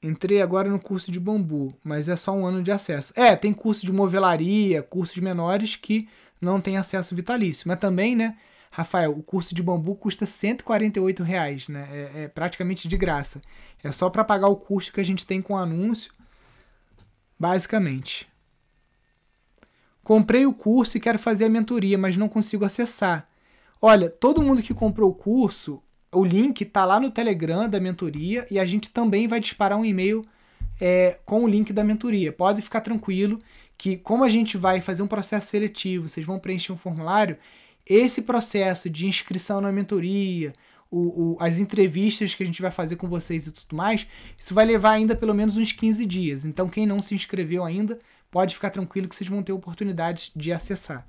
Entrei agora no curso de bambu, mas é só um ano de acesso. É, tem curso de movelaria, cursos menores que não tem acesso vitalício. Mas também, né, Rafael, o curso de bambu custa 148 reais, né? É, é praticamente de graça. É só para pagar o custo que a gente tem com o anúncio, basicamente. Comprei o curso e quero fazer a mentoria, mas não consigo acessar. Olha, todo mundo que comprou o curso, o link está lá no Telegram da mentoria e a gente também vai disparar um e-mail é, com o link da mentoria. Pode ficar tranquilo que, como a gente vai fazer um processo seletivo, vocês vão preencher um formulário, esse processo de inscrição na mentoria, o, o, as entrevistas que a gente vai fazer com vocês e tudo mais, isso vai levar ainda pelo menos uns 15 dias. Então, quem não se inscreveu ainda, pode ficar tranquilo que vocês vão ter oportunidade de acessar.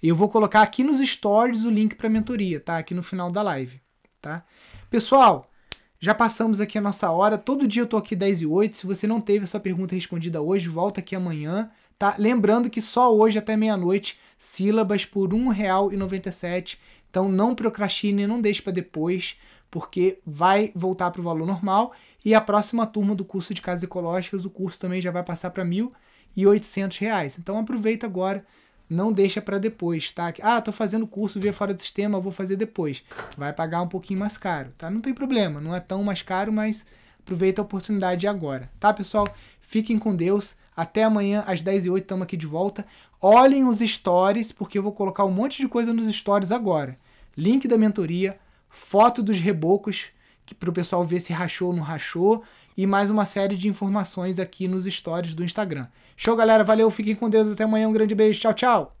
Eu vou colocar aqui nos stories o link para a mentoria, tá? Aqui no final da live, tá? Pessoal, já passamos aqui a nossa hora. Todo dia eu tô aqui 10 e 8. Se você não teve a sua pergunta respondida hoje, volta aqui amanhã, tá? Lembrando que só hoje até meia-noite, sílabas por R$ 1,97 então não procrastine, não deixe para depois, porque vai voltar para o valor normal. E a próxima turma do curso de casas ecológicas, o curso também já vai passar para R$ 1.800. Então aproveita agora, não deixa para depois, tá? Ah, tô fazendo curso via fora do sistema, vou fazer depois. Vai pagar um pouquinho mais caro, tá? Não tem problema, não é tão mais caro, mas aproveita a oportunidade agora, tá, pessoal? Fiquem com Deus. Até amanhã às 10h08 estamos aqui de volta. Olhem os stories, porque eu vou colocar um monte de coisa nos stories agora link da mentoria, foto dos rebocos, para o pessoal ver se rachou ou não rachou. E mais uma série de informações aqui nos stories do Instagram. Show, galera. Valeu. Fiquem com Deus. Até amanhã. Um grande beijo. Tchau, tchau.